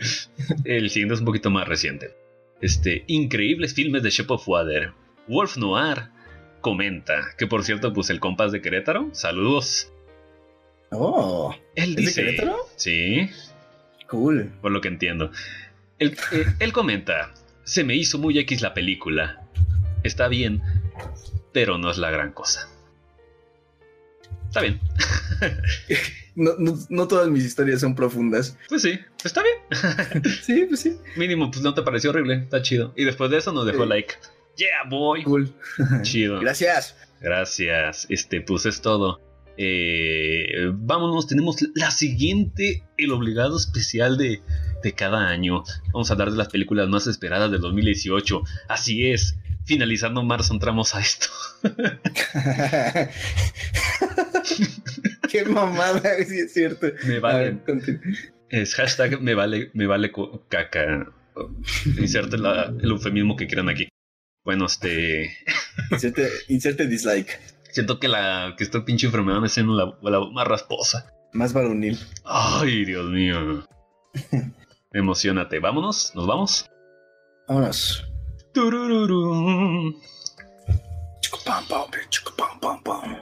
Speaker 1: el siguiente es un poquito más reciente. Este, increíbles filmes de Shape of Water, Wolf Noir comenta, que por cierto, pues el compás de Querétaro, saludos.
Speaker 2: Oh,
Speaker 1: Él
Speaker 2: ¿es de
Speaker 1: dice,
Speaker 2: Querétaro?
Speaker 1: sí,
Speaker 2: Cool.
Speaker 1: por lo que entiendo. Él, eh, él comenta, se me hizo muy X la película. Está bien, pero no es la gran cosa. Está bien.
Speaker 2: No, no, no todas mis historias son profundas.
Speaker 1: Pues sí, está bien.
Speaker 2: Sí, pues sí.
Speaker 1: Mínimo, pues no te pareció horrible, está chido. Y después de eso nos dejó
Speaker 2: Sí.
Speaker 1: like. Yeah, boy.
Speaker 2: Cool.
Speaker 1: Chido.
Speaker 2: Gracias.
Speaker 1: Gracias. Este, pues es todo. Eh, vámonos, tenemos la siguiente, el obligado especial de, de cada año. Vamos a hablar de las películas más esperadas del 2018. Así es, finalizando marzo entramos a esto.
Speaker 2: Qué mamada, sí es cierto.
Speaker 1: Me vale.
Speaker 2: ver.
Speaker 1: Es hashtag me vale, me vale caca. Inserte la- el eufemismo que quieran aquí. Bueno, este.
Speaker 2: inserte, inserte dislike.
Speaker 1: Siento que la que esta pinche enfermedad me haciendo la, la más rasposa.
Speaker 2: Más varonil.
Speaker 1: Ay, Dios mío. Emocionate. Vámonos, nos vamos.
Speaker 2: Vámonos.
Speaker 1: Turururu.
Speaker 2: Chico pam pam, chico pam pam pam.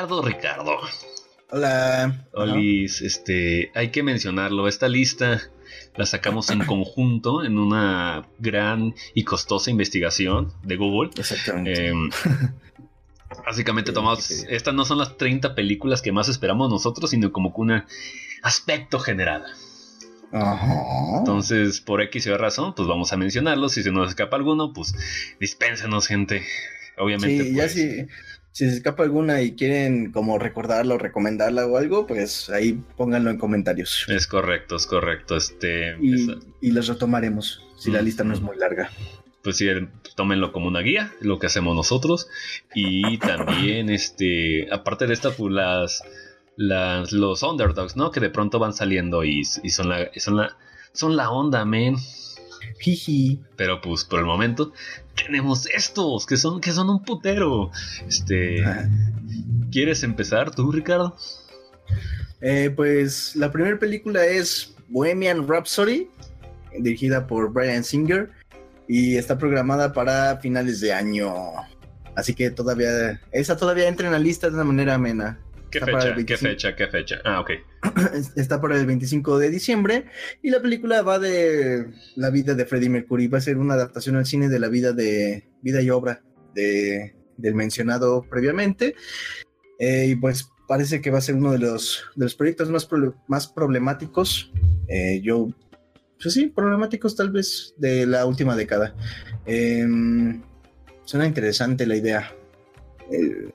Speaker 1: Ricardo, Ricardo.
Speaker 2: Hola.
Speaker 1: Olis, este, hay que mencionarlo. Esta lista la sacamos en conjunto en una gran y costosa investigación de Google.
Speaker 2: Exactamente.
Speaker 1: Eh, básicamente tomamos, estas no son las 30 películas que más esperamos nosotros, sino como que un aspecto general.
Speaker 2: Ajá.
Speaker 1: Entonces, por X y Y razón, pues vamos a mencionarlos. Si se nos escapa alguno, pues dispénsenos, gente. Obviamente,
Speaker 2: sí, ya
Speaker 1: pues,
Speaker 2: si, si se escapa alguna y quieren como recordarla o recomendarla o algo, pues ahí pónganlo en comentarios.
Speaker 1: es correcto, es correcto. Este,
Speaker 2: Y,
Speaker 1: esa-
Speaker 2: y los retomaremos si la lista no es muy larga.
Speaker 1: pues sí, tómenlo como una guía, lo que hacemos nosotros. Y también, este, aparte de estas, pues las, las, los underdogs, ¿no? Que de pronto van saliendo y, y son la, son la, son la onda, men.
Speaker 2: Jiji.
Speaker 1: Pero pues por el momento tenemos estos que son, que son un putero. Este,
Speaker 2: Ah.
Speaker 1: ¿quieres empezar tú, Ricardo?
Speaker 2: Eh, pues la primera película es Bohemian Rhapsody, dirigida por Brian Singer y está programada para finales de año. Así que todavía, esa todavía entra en la lista de una manera amena.
Speaker 1: ¿Qué
Speaker 2: Está
Speaker 1: fecha? ¿Qué
Speaker 2: 25.
Speaker 1: fecha? ¿Qué fecha? Ah, ok.
Speaker 2: Está para el 25 de diciembre y la película va de la vida de Freddie Mercury. Va a ser una adaptación al cine de la vida de vida y obra de, del mencionado previamente. Eh, y pues parece que va a ser uno de los, de los proyectos más, más problemáticos. eh, yo, pues sí, problemáticos tal vez de la última década. Em, suena interesante la idea. Eh,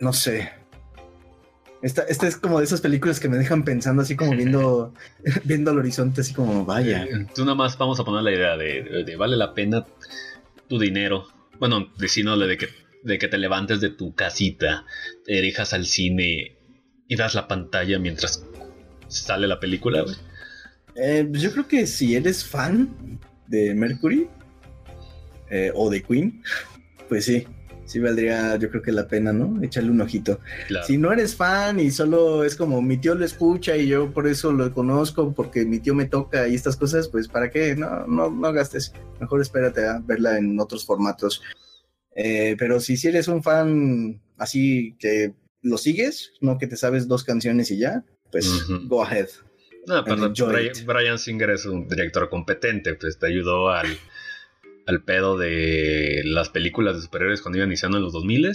Speaker 2: no sé. Esta, esta es como de esas películas que me dejan pensando así como viendo, viendo al horizonte, así como vaya.
Speaker 1: Eh, Tú nada más vamos a poner la idea de, de- de vale la pena tu dinero. Bueno, decíndole de que, de que te levantes de tu casita, te dirijas al cine y das la pantalla mientras sale la película.
Speaker 2: Eh, pues yo creo que si eres fan de Mercury eh, o de Queen, pues sí, sí valdría yo creo que la pena, ¿no? Echarle un ojito.
Speaker 1: Claro.
Speaker 2: Si no eres fan y solo es como mi tío lo escucha y yo por eso lo conozco porque mi tío me toca y estas cosas, pues para qué, no, no, no gastes. Mejor espérate a verla en otros formatos. Eh, pero si, si eres un fan así que lo sigues, no que te sabes dos canciones y ya, pues go ahead.
Speaker 1: No, pero Brian. Brian Singer es un director competente, pues te ayudó al, al pedo de las películas de superhéroes cuando iban iniciando en los 2000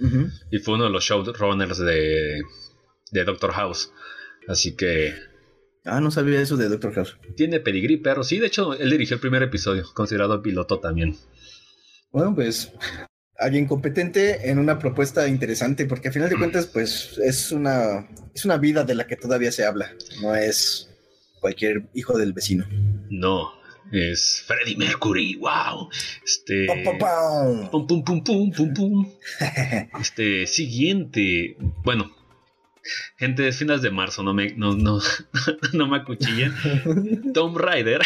Speaker 2: Ujú.
Speaker 1: y fue uno de los showrunners de, de Doctor House. Así que.
Speaker 2: Ah, no sabía eso de Doctor House.
Speaker 1: Tiene pedigrí, perro. Sí, de hecho, él dirigió el primer episodio, considerado piloto también.
Speaker 2: Bueno, pues alguien competente en una propuesta interesante, porque a final de cuentas, pues es una, es una vida de la que todavía se habla, no es cualquier hijo del vecino.
Speaker 1: No, es Freddie Mercury, wow. Este.
Speaker 2: Pum,
Speaker 1: pum, pum, pum, pum, pum. Este, siguiente. Bueno, gente de finales de marzo, no me, no, no, no me acuchillen. Tomb Raider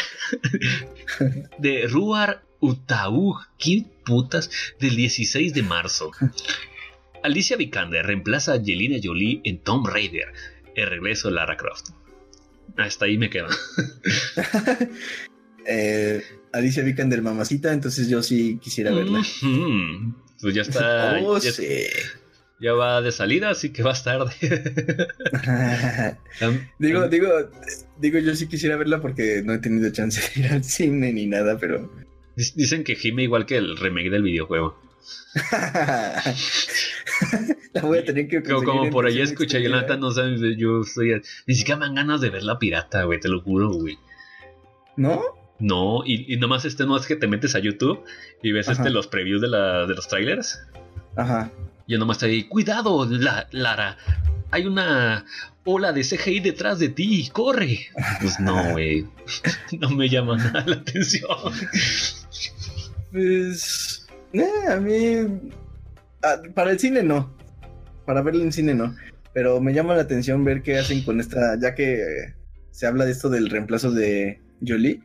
Speaker 1: de Ruar Utaug, ¿qué putas? Del 16 de marzo. Alicia Vikander reemplaza a Angelina Jolie en Tomb Raider, el regreso de Lara Croft. Hasta ahí me quedo.
Speaker 2: Eh, Alicia Vikander mamacita, entonces yo sí quisiera verla.
Speaker 1: Pues ya está.
Speaker 2: Oh,
Speaker 1: ya,
Speaker 2: sí.
Speaker 1: ya, va de salida, así que vas tarde.
Speaker 2: digo, digo, digo, yo sí quisiera verla porque no he tenido chance de ir al cine ni nada, pero.
Speaker 1: Dicen que gime igual que el remake del videojuego.
Speaker 2: la voy a tener que
Speaker 1: Como, como por ahí escuché, Jonathan, no sabes, yo estoy. Ni siquiera me dan ganas de ver la pirata, güey, te lo juro, güey.
Speaker 2: ¿No?
Speaker 1: No, y, y nomás este no es que te metes a YouTube y ves este los previews de, la, de los trailers.
Speaker 2: Ajá.
Speaker 1: Yo nomás estoy ahí, cuidado, la, Lara. Hay una ola de CGI detrás de ti, corre. Pues no, güey. No me llama nada la atención.
Speaker 2: Pues. Eh, a mí. Ah, para el cine no. Para verlo en cine no. Pero me llama la atención ver qué hacen con esta. Ya que se habla de esto del reemplazo de Jolie.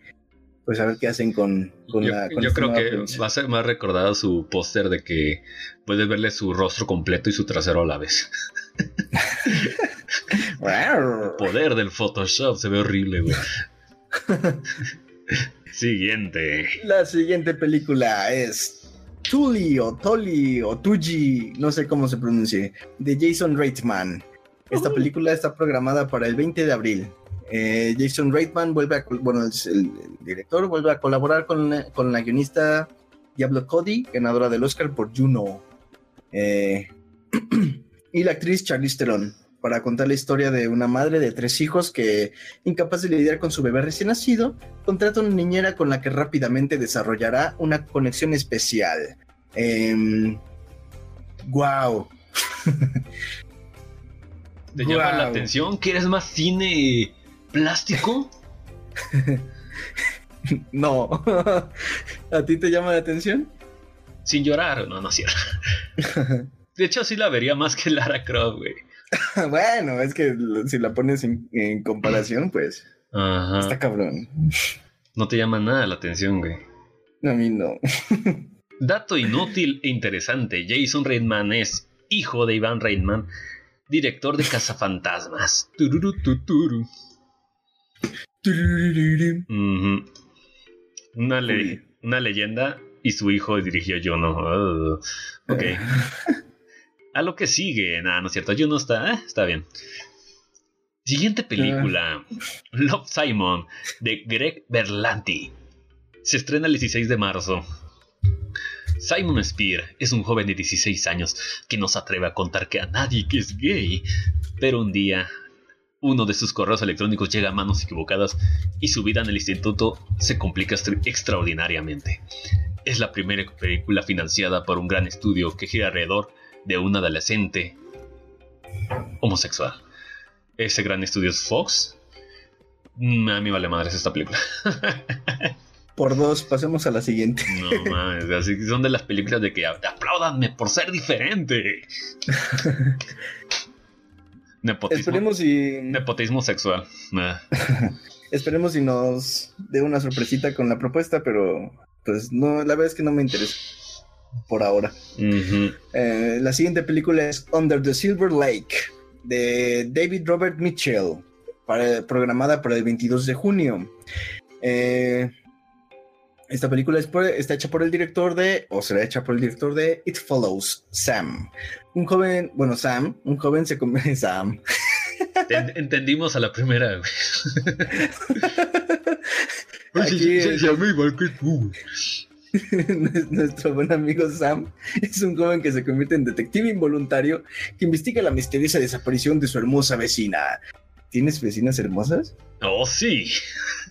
Speaker 2: Pues a ver qué hacen con, con
Speaker 1: yo,
Speaker 2: la. Con
Speaker 1: yo creo que va a ser más recordado su póster de que puedes verle su rostro completo y su trasero a la vez. Poder del Photoshop, se ve horrible, güey. Siguiente.
Speaker 2: La siguiente película es Tuli o Toli o Tuji, no sé cómo se pronuncie, de Jason Reitman. Esta película está programada para el 20 de abril. Eh, Jason Reitman vuelve a, bueno, el, el director vuelve a colaborar con, la- con la guionista Diablo Cody, ganadora del Oscar por Juno. Eh, y la actriz Charlize Theron, para contar la historia de una madre de tres hijos que, incapaz de lidiar con su bebé recién nacido, contrata una niñera con la que rápidamente desarrollará una conexión especial. wow.
Speaker 1: ¿Te llama la atención? ¿Quieres más cine plástico?
Speaker 2: no. ¿A ti te llama la atención?
Speaker 1: Sin llorar, no, no es cierto. De hecho, sí la vería más que Lara Croft, güey.
Speaker 2: bueno, es que si la pones en, en comparación, pues
Speaker 1: Ajá.
Speaker 2: está cabrón.
Speaker 1: No te llama nada la atención, güey.
Speaker 2: A mí no.
Speaker 1: Dato inútil e interesante: Jason Reitman es hijo de Iván Reitman, director de Cazafantasmas. Tururu. Una, le- una leyenda y su hijo dirigió Juno. Oh, ok. A lo que sigue. Nada, no es cierto. Juno está, eh, está bien. Siguiente película: Love Simon de Greg Berlanti. Se estrena el 16 de marzo. Simon Spear es un joven de 16 años que no se atreve a contar que a nadie que es gay. Pero un día, uno de sus correos electrónicos llega a manos equivocadas y su vida en el instituto se complica extra- extraordinariamente. Es la primera película financiada por un gran estudio que gira alrededor de un adolescente homosexual. Ese gran estudio es Fox. Mm, A mí vale madres esta película.
Speaker 2: Por dos, pasemos a la siguiente.
Speaker 1: No mames, así son de las películas de que apláudanme por ser diferente. Nepotismo,
Speaker 2: Esperemos y
Speaker 1: nepotismo sexual.
Speaker 2: Esperemos y nos dé una sorpresita con la propuesta, pero pues no, la verdad es que no me interesa por ahora. Eh, la siguiente película es Under the Silver Lake de David Robert Mitchell, para- programada para el 22 de junio. Eh, esta película es por- está hecha por el director de, o será hecha por el director de It Follows, Sam. Un joven, bueno, Sam, un joven se convierte Sam.
Speaker 1: En- entendimos a la primera, güey.
Speaker 2: Aquí
Speaker 1: Se- llama igual que tú.
Speaker 2: Nuestro buen amigo Sam es un joven que se convierte en detective involuntario que investiga la misteriosa desaparición de su hermosa vecina. ¿Tienes vecinas hermosas?
Speaker 1: Oh, sí.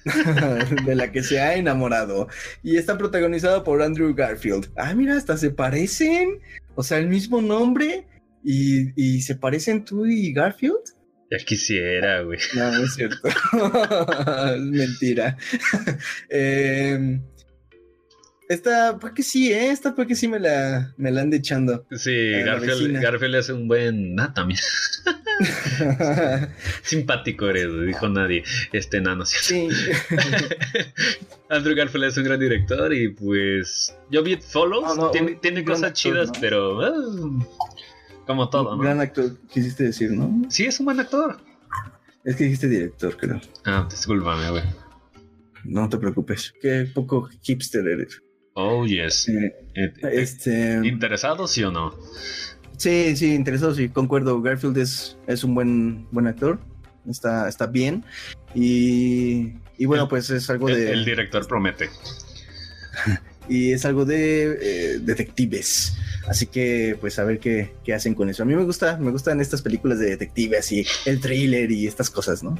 Speaker 2: de la que se ha enamorado. Y está protagonizado por Andrew Garfield. Ah, mira, hasta se parecen. O sea, el mismo nombre. ¿Y, y se parecen tú y Garfield?
Speaker 1: Ya quisiera, güey.
Speaker 2: No, no es cierto. es mentira. eh, esta, porque sí, ¿eh? Esta porque sí me la, me la han echando.
Speaker 1: Sí, Garfield, Garfield hace un buen. Ah, también. Simpático eres, dijo nadie. Este nano, ¿cierto? Sí. Andrew Garfield es un gran director y pues. Yo vi Follows, tiene, tiene cosas chidas, pero. Uh, como todo,
Speaker 2: ¿no? Gran actor, quisiste decir, ¿no?
Speaker 1: Sí, es un buen actor.
Speaker 2: Es que dijiste director, creo.
Speaker 1: Ah, discúlpame, güey.
Speaker 2: No te preocupes. Qué poco hipster eres.
Speaker 1: Oh, yes. Eh, eh, este... ¿Interesado, sí o no?
Speaker 2: Sí, sí, interesado, sí, concuerdo. Garfield es, es un buen, buen actor. Está, está bien. Y, y bueno, pues es algo de.
Speaker 1: El director promete.
Speaker 2: y es algo de eh, detectives. Así que, pues, a ver qué, qué, hacen con eso. A mí me gusta, me gustan estas películas de detectives y el thriller y estas cosas, ¿no?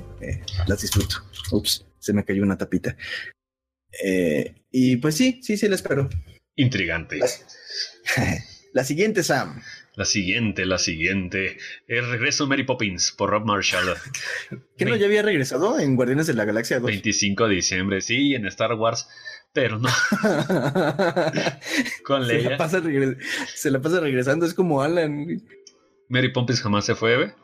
Speaker 2: las disfruto. Ups, se me cayó una tapita. Eh, y pues sí, sí, sí, la espero.
Speaker 1: Intrigante.
Speaker 2: La, siguiente, Sam.
Speaker 1: La siguiente, la siguiente. El regreso de Mary Poppins por Rob Marshall.
Speaker 2: ¿Que no ya había regresado en Guardianes de la Galaxia 2?
Speaker 1: 25 de diciembre, sí, en Star Wars, pero no.
Speaker 2: Con Leia. Se la, pasa se la pasa regresando, es como Alan.
Speaker 1: Mary Poppins jamás se fue, ¿ve?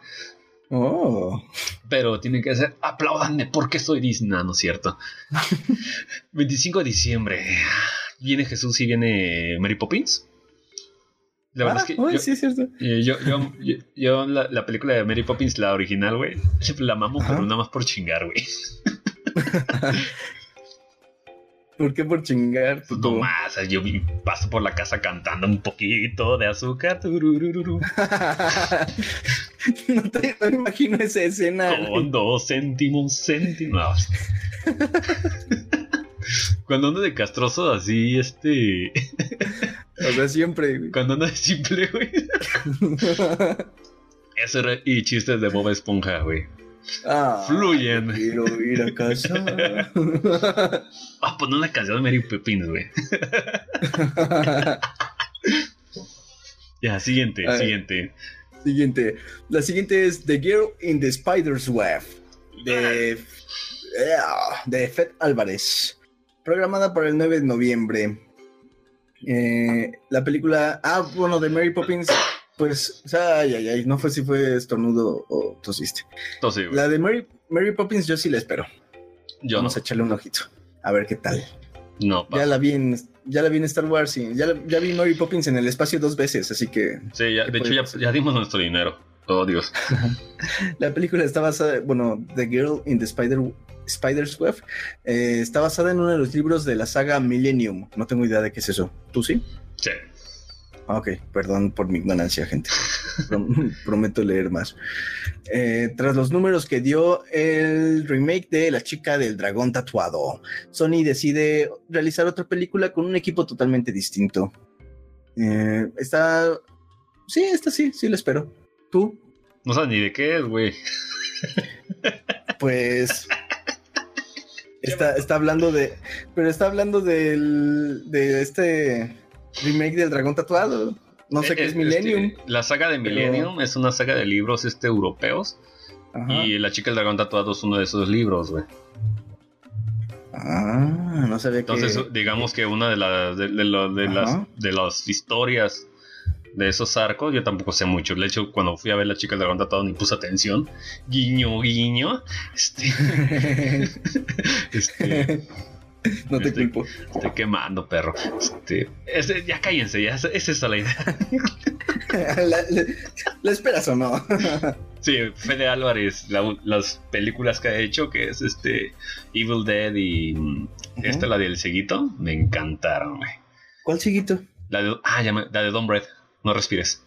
Speaker 2: Oh.
Speaker 1: Pero tiene que ser, aplaudanme porque soy Disney, ¿no es cierto? 25 de diciembre. ¿Viene Jesús y viene Mary Poppins?
Speaker 2: La verdad es que. yo, sí, es cierto.
Speaker 1: Yo, yo, la, película de Mary Poppins, la original, güey, la mamo, pero nada más por chingar, güey.
Speaker 2: ¿Por qué por chingar?
Speaker 1: Pues no más, yo paso por la casa cantando un poquito de azúcar.
Speaker 2: no, te, no imagino esa escena.
Speaker 1: Con dos céntimos, céntimos. Cuando ando de castroso así, este.
Speaker 2: o sea, siempre,
Speaker 1: güey. Cuando ando de simple, güey. Eso era. Y chistes de Bob Esponja, güey.
Speaker 2: Ah,
Speaker 1: Fluyen.
Speaker 2: Quiero ir a casa.
Speaker 1: Ah, poner una canción de Mary Poppins, güey. ya, siguiente, siguiente.
Speaker 2: Siguiente. La siguiente es The Girl in the Spider's Web. De, de Fed Álvarez. Programada para el 9 de noviembre. Eh, la película. Ah, bueno, de Mary Poppins pues, o sea, ay, ay, ay, no fue si fue estornudo o tosiste. la de Mary, Mary Poppins yo sí la espero.
Speaker 1: Yo
Speaker 2: Vamos a echarle un ojito. A ver qué tal.
Speaker 1: No,
Speaker 2: Ya la vi en, ya la vi en Star Wars y ya, ya vi Mary Poppins en el espacio dos veces, así que...
Speaker 1: Sí, ya, de hecho ya, ya, dimos nuestro dinero. Oh, Dios.
Speaker 2: la película está basada, bueno, The Girl in the Spider, Spider's Web, eh, está basada en uno de los libros de la saga Millennium. No tengo idea de qué es eso. ¿Tú sí?
Speaker 1: Sí.
Speaker 2: Ok, perdón por mi ignorancia, gente. Prometo leer más. Eh, tras los números que dio el remake de La chica del dragón tatuado, Sony decide realizar otra película con un equipo totalmente distinto. Eh, está... Sí, esta sí, sí la espero. ¿Tú?
Speaker 1: No sabes ni de qué es, güey.
Speaker 2: Pues... Está, está hablando de... Pero está hablando del... de este remake del dragón tatuado. No sé qué es, Millennium.
Speaker 1: la saga de Millennium es una saga de libros este, europeos. Y La chica del dragón tatuado es uno de esos libros, güey.
Speaker 2: Ah, no sabía
Speaker 1: Entonces, digamos que una de, las de, las de las historias de esos arcos, yo tampoco sé mucho. De hecho, cuando fui a ver La chica del dragón tatuado ni puse atención. Guiño, guiño. Este. este
Speaker 2: No te culpo.
Speaker 1: Estoy quemando, perro. Este, ya cállense, ya, esa es la idea.
Speaker 2: ¿La, esperas o no?
Speaker 1: sí, Fede Álvarez, las películas que ha hecho, que es este Evil Dead y esta, la del Seguito, me encantaron, güey.
Speaker 2: ¿Cuál Seguito?
Speaker 1: La de, ah, la de Don Bread, no respires.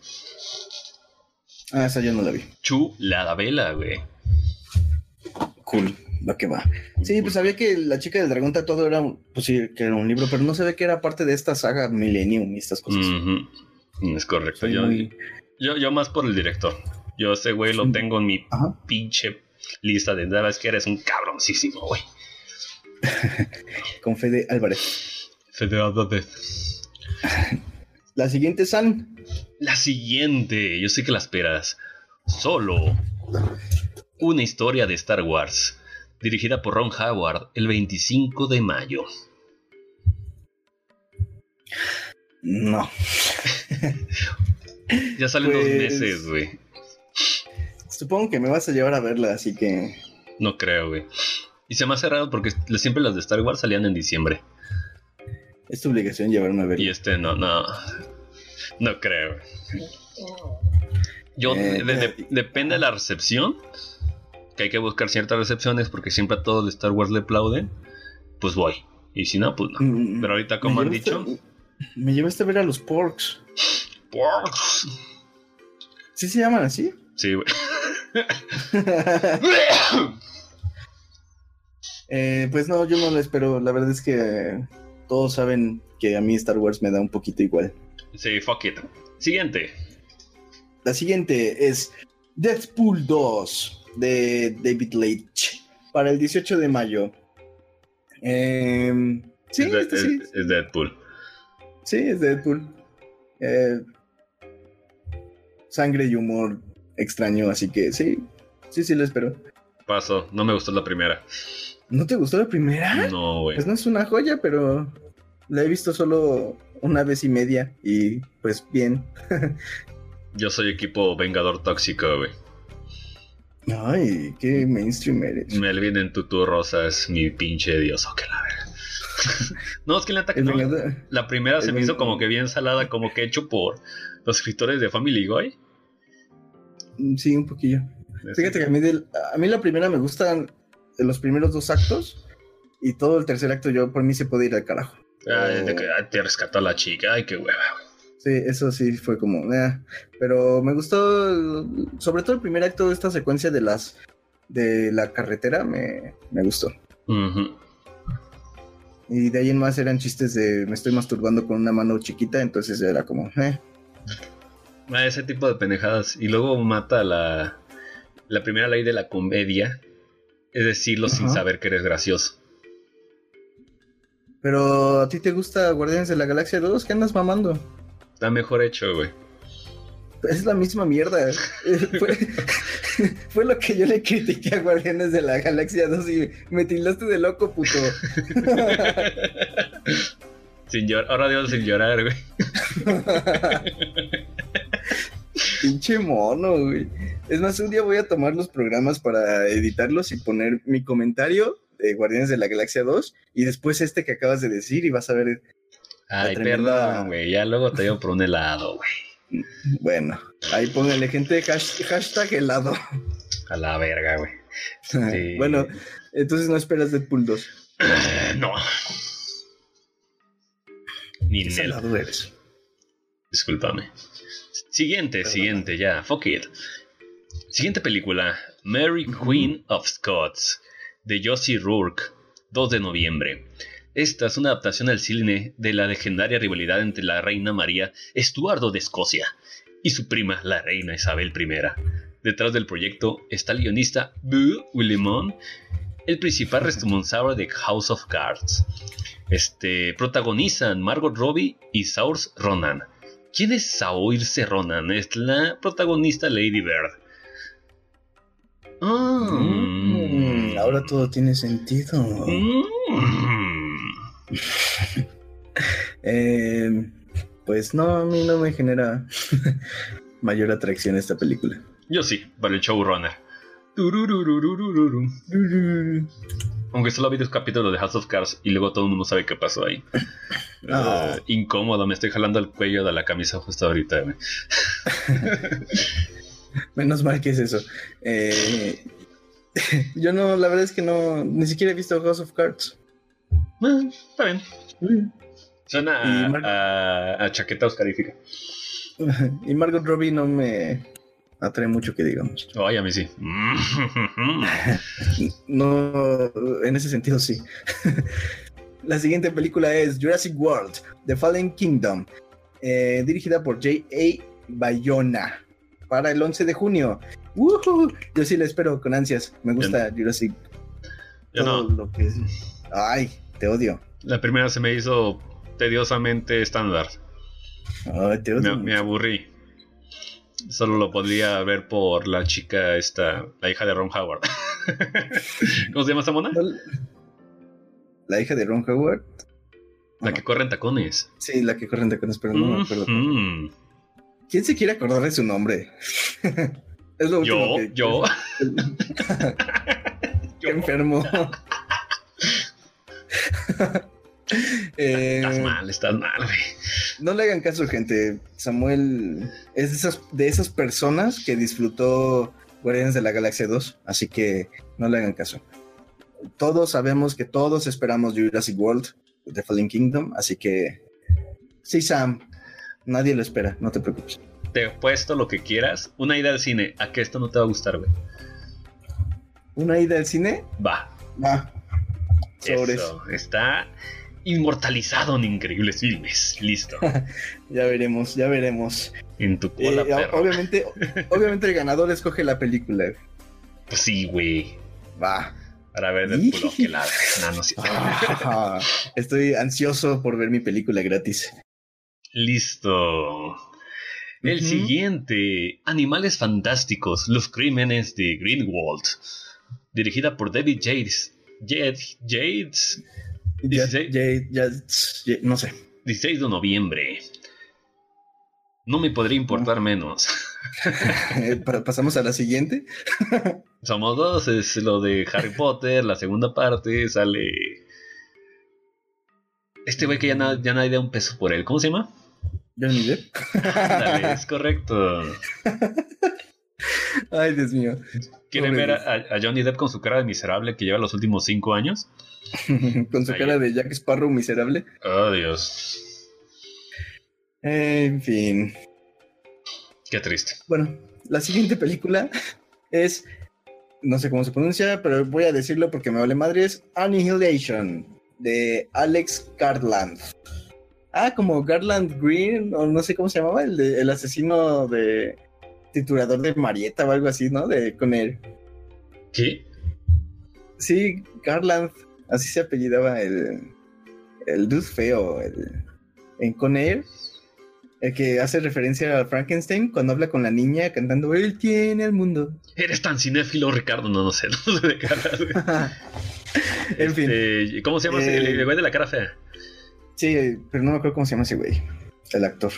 Speaker 2: Ah, esa yo no la vi.
Speaker 1: Chu, la vela, güey.
Speaker 2: Cool va que va. Sí, pues sabía que la chica del dragón todo era, pues sí, que era un libro, pero no sabía que era parte de esta saga Millennium y estas cosas.
Speaker 1: Es correcto. Yo, yo, más por el director. Yo ese güey lo tengo en mi pinche lista de nada es que eres un cabroncísimo, güey.
Speaker 2: Con Fede Álvarez.
Speaker 1: Fede Álvarez.
Speaker 2: La siguiente, San.
Speaker 1: La siguiente, yo sé que la esperas. Solo. Una historia de Star Wars. Dirigida por Ron Howard el 25 de mayo.
Speaker 2: No.
Speaker 1: ya salen dos
Speaker 2: Pues-
Speaker 1: meses, güey.
Speaker 2: Supongo que me vas a llevar a verla, así que.
Speaker 1: No creo, güey. Y se me hace raro porque siempre las de Star Wars salían en diciembre.
Speaker 2: Es tu obligación llevarme a verla.
Speaker 1: Y este no, no. No creo. Yo,
Speaker 2: Eh,
Speaker 1: de- de- depende de la recepción. Que hay que buscar ciertas recepciones porque siempre a todo de Star Wars le aplauden. Pues voy. Y si no, pues no.
Speaker 2: Mm,
Speaker 1: Pero ahorita, como han dicho,
Speaker 2: Me llevaste a ver a los Porks.
Speaker 1: Porks.
Speaker 2: ¿Sí se llaman así?
Speaker 1: Sí, güey.
Speaker 2: Eh, pues no, yo no lo espero. La verdad es que todos saben que a mí Star Wars me da un poquito igual.
Speaker 1: Sí, fuck it. Siguiente.
Speaker 2: La siguiente es Deadpool 2 de David Leitch para el 18 de mayo. Em, sí,
Speaker 1: es, de-
Speaker 2: este sí,
Speaker 1: es- es Deadpool.
Speaker 2: sí, es Deadpool. Eh, sangre y humor extraño, así que sí, sí, sí lo espero.
Speaker 1: Paso. No me gustó la primera.
Speaker 2: ¿No te gustó la primera?
Speaker 1: No, güey.
Speaker 2: Pues no es una joya, pero la he visto solo una vez y media y pues bien.
Speaker 1: Yo soy equipo Vengador Tóxico, güey.
Speaker 2: Ay, qué mainstream eres.
Speaker 1: Melvin en tutu rosa es mi pinche dios. Oh, que la verga. no, es que la no, La primera se me hizo como que bien salada, como que hecho por los escritores de Family Guy.
Speaker 2: Sí, un poquillo. Fíjate que a mí, del- a mí la primera me gustan los primeros dos actos y todo el tercer acto yo por mí se puede ir al carajo.
Speaker 1: Ay, de que, ay, te rescató a la chica, ay, qué hueva, güey.
Speaker 2: Sí, eso sí fue como... eh. Pero me gustó, sobre todo el primer acto de esta secuencia de las de la carretera, me, me gustó. Y de ahí en más eran chistes de me estoy masturbando con una mano chiquita, entonces era como... Eh.
Speaker 1: Ah, ese tipo de pendejadas. Y luego mata la, la primera ley de la comedia. Es decirlo sin saber que eres gracioso.
Speaker 2: Pero a ti te gusta Guardianes de la Galaxia 2, ¿qué andas mamando?
Speaker 1: Está mejor hecho, güey.
Speaker 2: Es la misma mierda. fue, fue lo que yo le critiqué a Guardianes de la Galaxia 2 y me tildaste de loco, puto.
Speaker 1: Sin llorar, ahora digo sin llorar, güey.
Speaker 2: Pinche mono, güey. Es más, un día voy a tomar los programas para editarlos y poner mi comentario de Guardianes de la Galaxia 2 y después este que acabas de decir y vas a ver,
Speaker 1: Ay,
Speaker 2: tremenda-
Speaker 1: perdón, güey. Ya luego te llevo por un helado, güey.
Speaker 2: bueno, ahí póngale gente hash- hashtag helado.
Speaker 1: A la verga, güey. Sí.
Speaker 2: bueno, entonces no esperas Deadpool 2.
Speaker 1: no. Ni
Speaker 2: Qué
Speaker 1: Nel.
Speaker 2: salado eres.
Speaker 1: Discúlpame. Siguiente, siguiente, ya. Fuck it. Siguiente película. Mary Queen of Scots. De Josie Rourke. 2 de noviembre. Esta es una adaptación al cine de la legendaria rivalidad entre la reina María Estuardo de Escocia y su prima, la reina Isabel I. Detrás del proyecto está el guionista Boo Willimon, el principal responsable de House of Cards. Este, protagonizan Margot Robbie y Saoirse Ronan. ¿Quién es Saoirse Ronan? Es la protagonista Lady Bird. Ah.
Speaker 2: Mm, ahora todo tiene sentido.
Speaker 1: Mm.
Speaker 2: Eh, pues no, a mí no me genera mayor atracción esta película.
Speaker 1: Yo sí, para el showrunner. Aunque solo vi dos capítulos de House of Cards y luego todo el mundo sabe qué pasó ahí.
Speaker 2: Ah.
Speaker 1: Eh, incómodo, me estoy jalando el cuello de la camisa justo ahorita.
Speaker 2: Menos mal que es eso. Eh, yo no, la verdad es que no, ni siquiera he visto House of Cards.
Speaker 1: Eh, está bien. Suena a,
Speaker 2: Mar-
Speaker 1: a- a chaqueta oscarífica.
Speaker 2: Y Margot Robbie no me atrae mucho que digamos.
Speaker 1: Ay, a mí sí.
Speaker 2: No, en ese sentido sí. La siguiente película es Jurassic World, The Fallen Kingdom, eh, dirigida por J.A. Bayona, para el 11 de junio. Yo sí la espero con ansias. Me gusta Jurassic.
Speaker 1: Yo
Speaker 2: todo
Speaker 1: no.
Speaker 2: lo que es. Ay, te odio.
Speaker 1: La primera se me hizo tediosamente estándar.
Speaker 2: Ay, te odio.
Speaker 1: me aburrí. Solo lo podría ver por la chica esta, la hija de Ron Howard. ¿Cómo se llama esta mona?
Speaker 2: La hija de Ron Howard.
Speaker 1: La que corre en tacones.
Speaker 2: Sí, la que corre en tacones, pero no me acuerdo. ¿Quién se quiere acordar de su nombre? es lo último
Speaker 1: Yo,
Speaker 2: que-
Speaker 1: yo.
Speaker 2: Qué enfermo. Eh,
Speaker 1: Estás mal, estás mal, güey.
Speaker 2: no le hagan caso, gente. Samuel es de esas, de esas personas que disfrutó Guardianes de la Galaxia 2, así que no le hagan caso. Todos sabemos que todos esperamos Jurassic World, The Fallen Kingdom, así que sí, Sam, nadie lo espera, no te preocupes.
Speaker 1: Te he puesto lo que quieras. Una ida al cine. ¿A que esto no te va a gustar, güey?
Speaker 2: ¿Una ida al cine?
Speaker 1: Va.
Speaker 2: Va. Sobres.
Speaker 1: Eso. Está inmortalizado en increíbles filmes. Listo.
Speaker 2: Ya veremos, ya veremos.
Speaker 1: En tu cola,
Speaker 2: Eh,
Speaker 1: perro.
Speaker 2: obviamente, obviamente el ganador escoge la película.
Speaker 1: Pues sí, güey.
Speaker 2: Va.
Speaker 1: Para ver del culo que la no, no, sí.
Speaker 2: Ah, Estoy ansioso por ver mi película gratis.
Speaker 1: Listo. El siguiente, Animales Fantásticos, los crímenes de Greenwald, dirigida por David Yates.
Speaker 2: Ya- ya- ya- no sé.
Speaker 1: 16 de noviembre. No me podría importar menos.
Speaker 2: Eh, pa- Pasamos a la siguiente.
Speaker 1: Somos dos, es lo de Harry Potter, la segunda parte, sale... Este güey que ya, na- ya nadie da un peso por él, ¿cómo se llama?
Speaker 2: Johnny Depp.
Speaker 1: Dale, es correcto.
Speaker 2: Ay, Dios mío.
Speaker 1: ¿Quieren ver a, a Johnny Depp con su cara de miserable que lleva los últimos cinco años?
Speaker 2: Con su
Speaker 1: Ahí.
Speaker 2: cara de Jack Sparrow miserable.
Speaker 1: Oh, Dios.
Speaker 2: En fin.
Speaker 1: Qué triste.
Speaker 2: Bueno, la siguiente película es. No sé cómo se pronuncia, pero voy a decirlo porque me vale madre. Es Annihilation de Alex Garland. Ah, como Garland Green, o no sé cómo se llamaba, el, de- el asesino de titulador de Marietta o algo así, ¿no? De con él.
Speaker 1: ¿Qué?
Speaker 2: Sí, Garland, así se apellidaba el, el dude feo, el, en Con Air, el que hace referencia a Frankenstein cuando habla con la niña cantando Él tiene el mundo.
Speaker 1: Eres tan cinéfilo, Ricardo. No, no sé, no sé de güey.
Speaker 2: en fin,
Speaker 1: Este, ¿Cómo se llama ese-
Speaker 2: Eh,
Speaker 1: el güey de la cara fea?
Speaker 2: sí, pero no me acuerdo cómo se llama ese güey, el actor.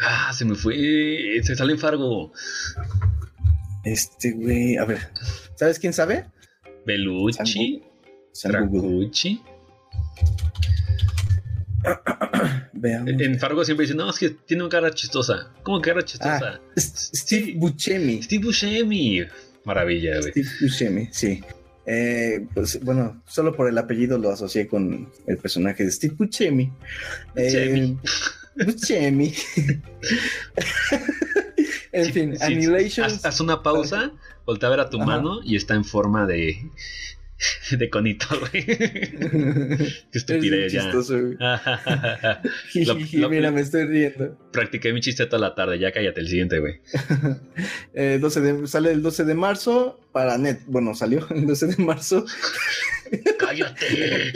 Speaker 1: Ah, se me fue. Se sale en Fargo.
Speaker 2: Este güey, a ver, ¿sabes quién sabe?
Speaker 1: Belucci.
Speaker 2: San Google.
Speaker 1: Dracucci.
Speaker 2: Veamos.
Speaker 1: En Fargo siempre dicen, no, es que tiene una cara chistosa. ¿Cómo que cara chistosa?
Speaker 2: S- Steve Buscemi.
Speaker 1: Steve Buscemi. Maravilla, güey.
Speaker 2: Steve Buscemi, sí. Eh, pues bueno, solo por el apellido lo asocié con el personaje de Steve Buscemi. Eh, Buscemi. en
Speaker 1: Sí,
Speaker 2: fin,
Speaker 1: sí,
Speaker 2: Annihilation.
Speaker 1: Haz, haz una pausa, voltea a ver a tu
Speaker 2: Ajá.
Speaker 1: mano y está en forma de. de conito, güey. Qué estupidez
Speaker 2: Es
Speaker 1: ya.
Speaker 2: chistoso, güey.
Speaker 1: Lo- lo-
Speaker 2: Mira, me estoy riendo.
Speaker 1: Practiqué mi chiste toda la tarde, ya cállate el siguiente, güey.
Speaker 2: Eh, 12 de- sale el 12 de marzo para net. Bueno, salió el 12 de marzo
Speaker 1: ¡Cállate!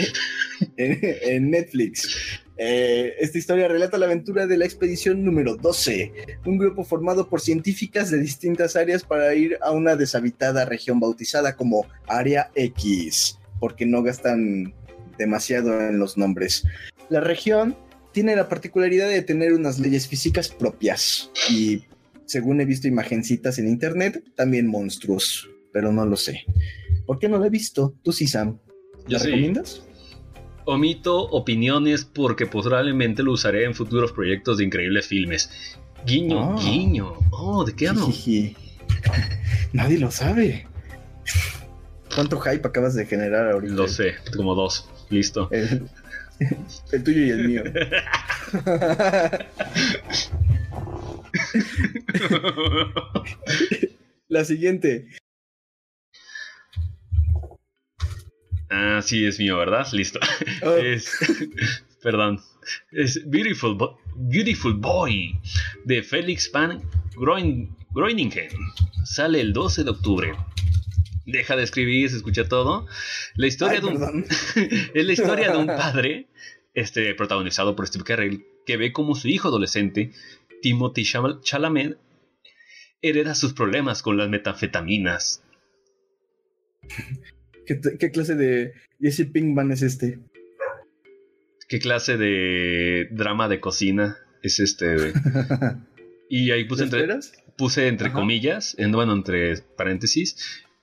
Speaker 2: en, en Netflix. Eh, esta historia relata la aventura de la expedición número 12, un grupo formado por científicas de distintas áreas para ir a una deshabitada región bautizada como Área X, porque no gastan demasiado en los nombres. La región tiene la particularidad de tener unas leyes físicas propias y, según he visto imagencitas en internet, también monstruos, pero no lo sé. ¿Por qué no lo he visto? Tú sí, Sam.
Speaker 1: Yo
Speaker 2: ¿La
Speaker 1: sí. Omito opiniones porque probablemente lo usaré en futuros proyectos de increíbles filmes. Guiño,
Speaker 2: Ah.
Speaker 1: guiño. Oh, ¿de qué hablo?
Speaker 2: Nadie lo sabe. ¿Cuánto hype acabas de generar ahorita?
Speaker 1: Lo sé, como dos. Listo.
Speaker 2: El, el tuyo y el mío. La siguiente.
Speaker 1: Ah, sí, es mío, ¿verdad? Listo.
Speaker 2: Oh,
Speaker 1: Es. perdón. Es Beautiful, Bo- Beautiful Boy de Felix Van Groen, Groeningen. Sale el 12 de octubre. Deja de escribir, se escucha todo. La historia
Speaker 2: Ay,
Speaker 1: de un es la historia de un padre, este, protagonizado por Steve Carell, que ve como su hijo adolescente, Timothy Chal- Chalamet, hereda sus problemas con las metanfetaminas.
Speaker 2: ¿Qué, qué clase de Jesse Pinkman es este?
Speaker 1: ¿Qué clase de drama de cocina es este? güey? Y ahí puse
Speaker 2: ¿Lo
Speaker 1: entre, puse entre
Speaker 2: Ajá.
Speaker 1: comillas, en, bueno, entre paréntesis,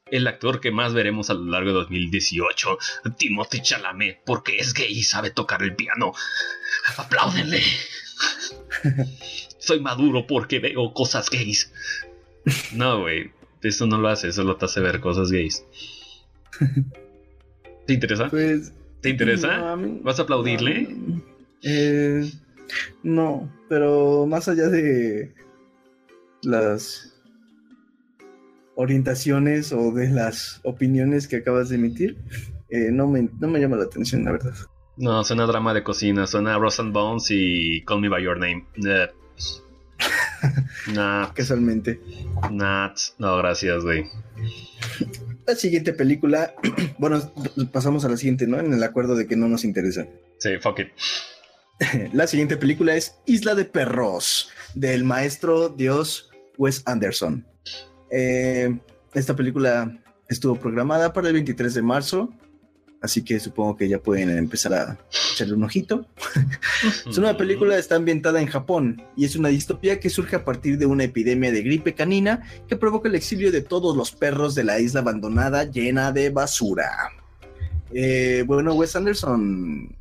Speaker 1: el actor que más veremos a lo largo de 2018, Timothy Chalamet, porque es gay y sabe tocar el piano. ¡Apláudenle! Soy maduro porque veo cosas gays. No, güey, eso no lo hace, solo te hace ver cosas gays. ¿Te interesa?
Speaker 2: Pues.
Speaker 1: ¿Te interesa?
Speaker 2: no, a mí-
Speaker 1: ¿Vas a aplaudirle?
Speaker 2: no, eh, no, pero más allá de las orientaciones o de las opiniones que acabas de emitir, eh, no, me, no me llama la atención, la verdad.
Speaker 1: No, suena drama de cocina, suena Ross and Bones y Call Me By Your Name. Nah. Nah,
Speaker 2: Casualmente.
Speaker 1: nah, no, gracias, güey.
Speaker 2: La siguiente película, bueno, pasamos a la siguiente, ¿no? En el acuerdo de que no nos interesa.
Speaker 1: Sí, fuck it.
Speaker 2: La siguiente película es Isla de Perros, del maestro Dios Wes Anderson. Eh, esta película estuvo programada para el 23 de marzo, así que supongo que ya pueden empezar a echarle un ojito. Es una película está ambientada en Japón y es una distopía que surge a partir de una epidemia de gripe canina que provoca el exilio de todos los perros de la isla abandonada llena de basura. Eh, bueno, Wes Anderson,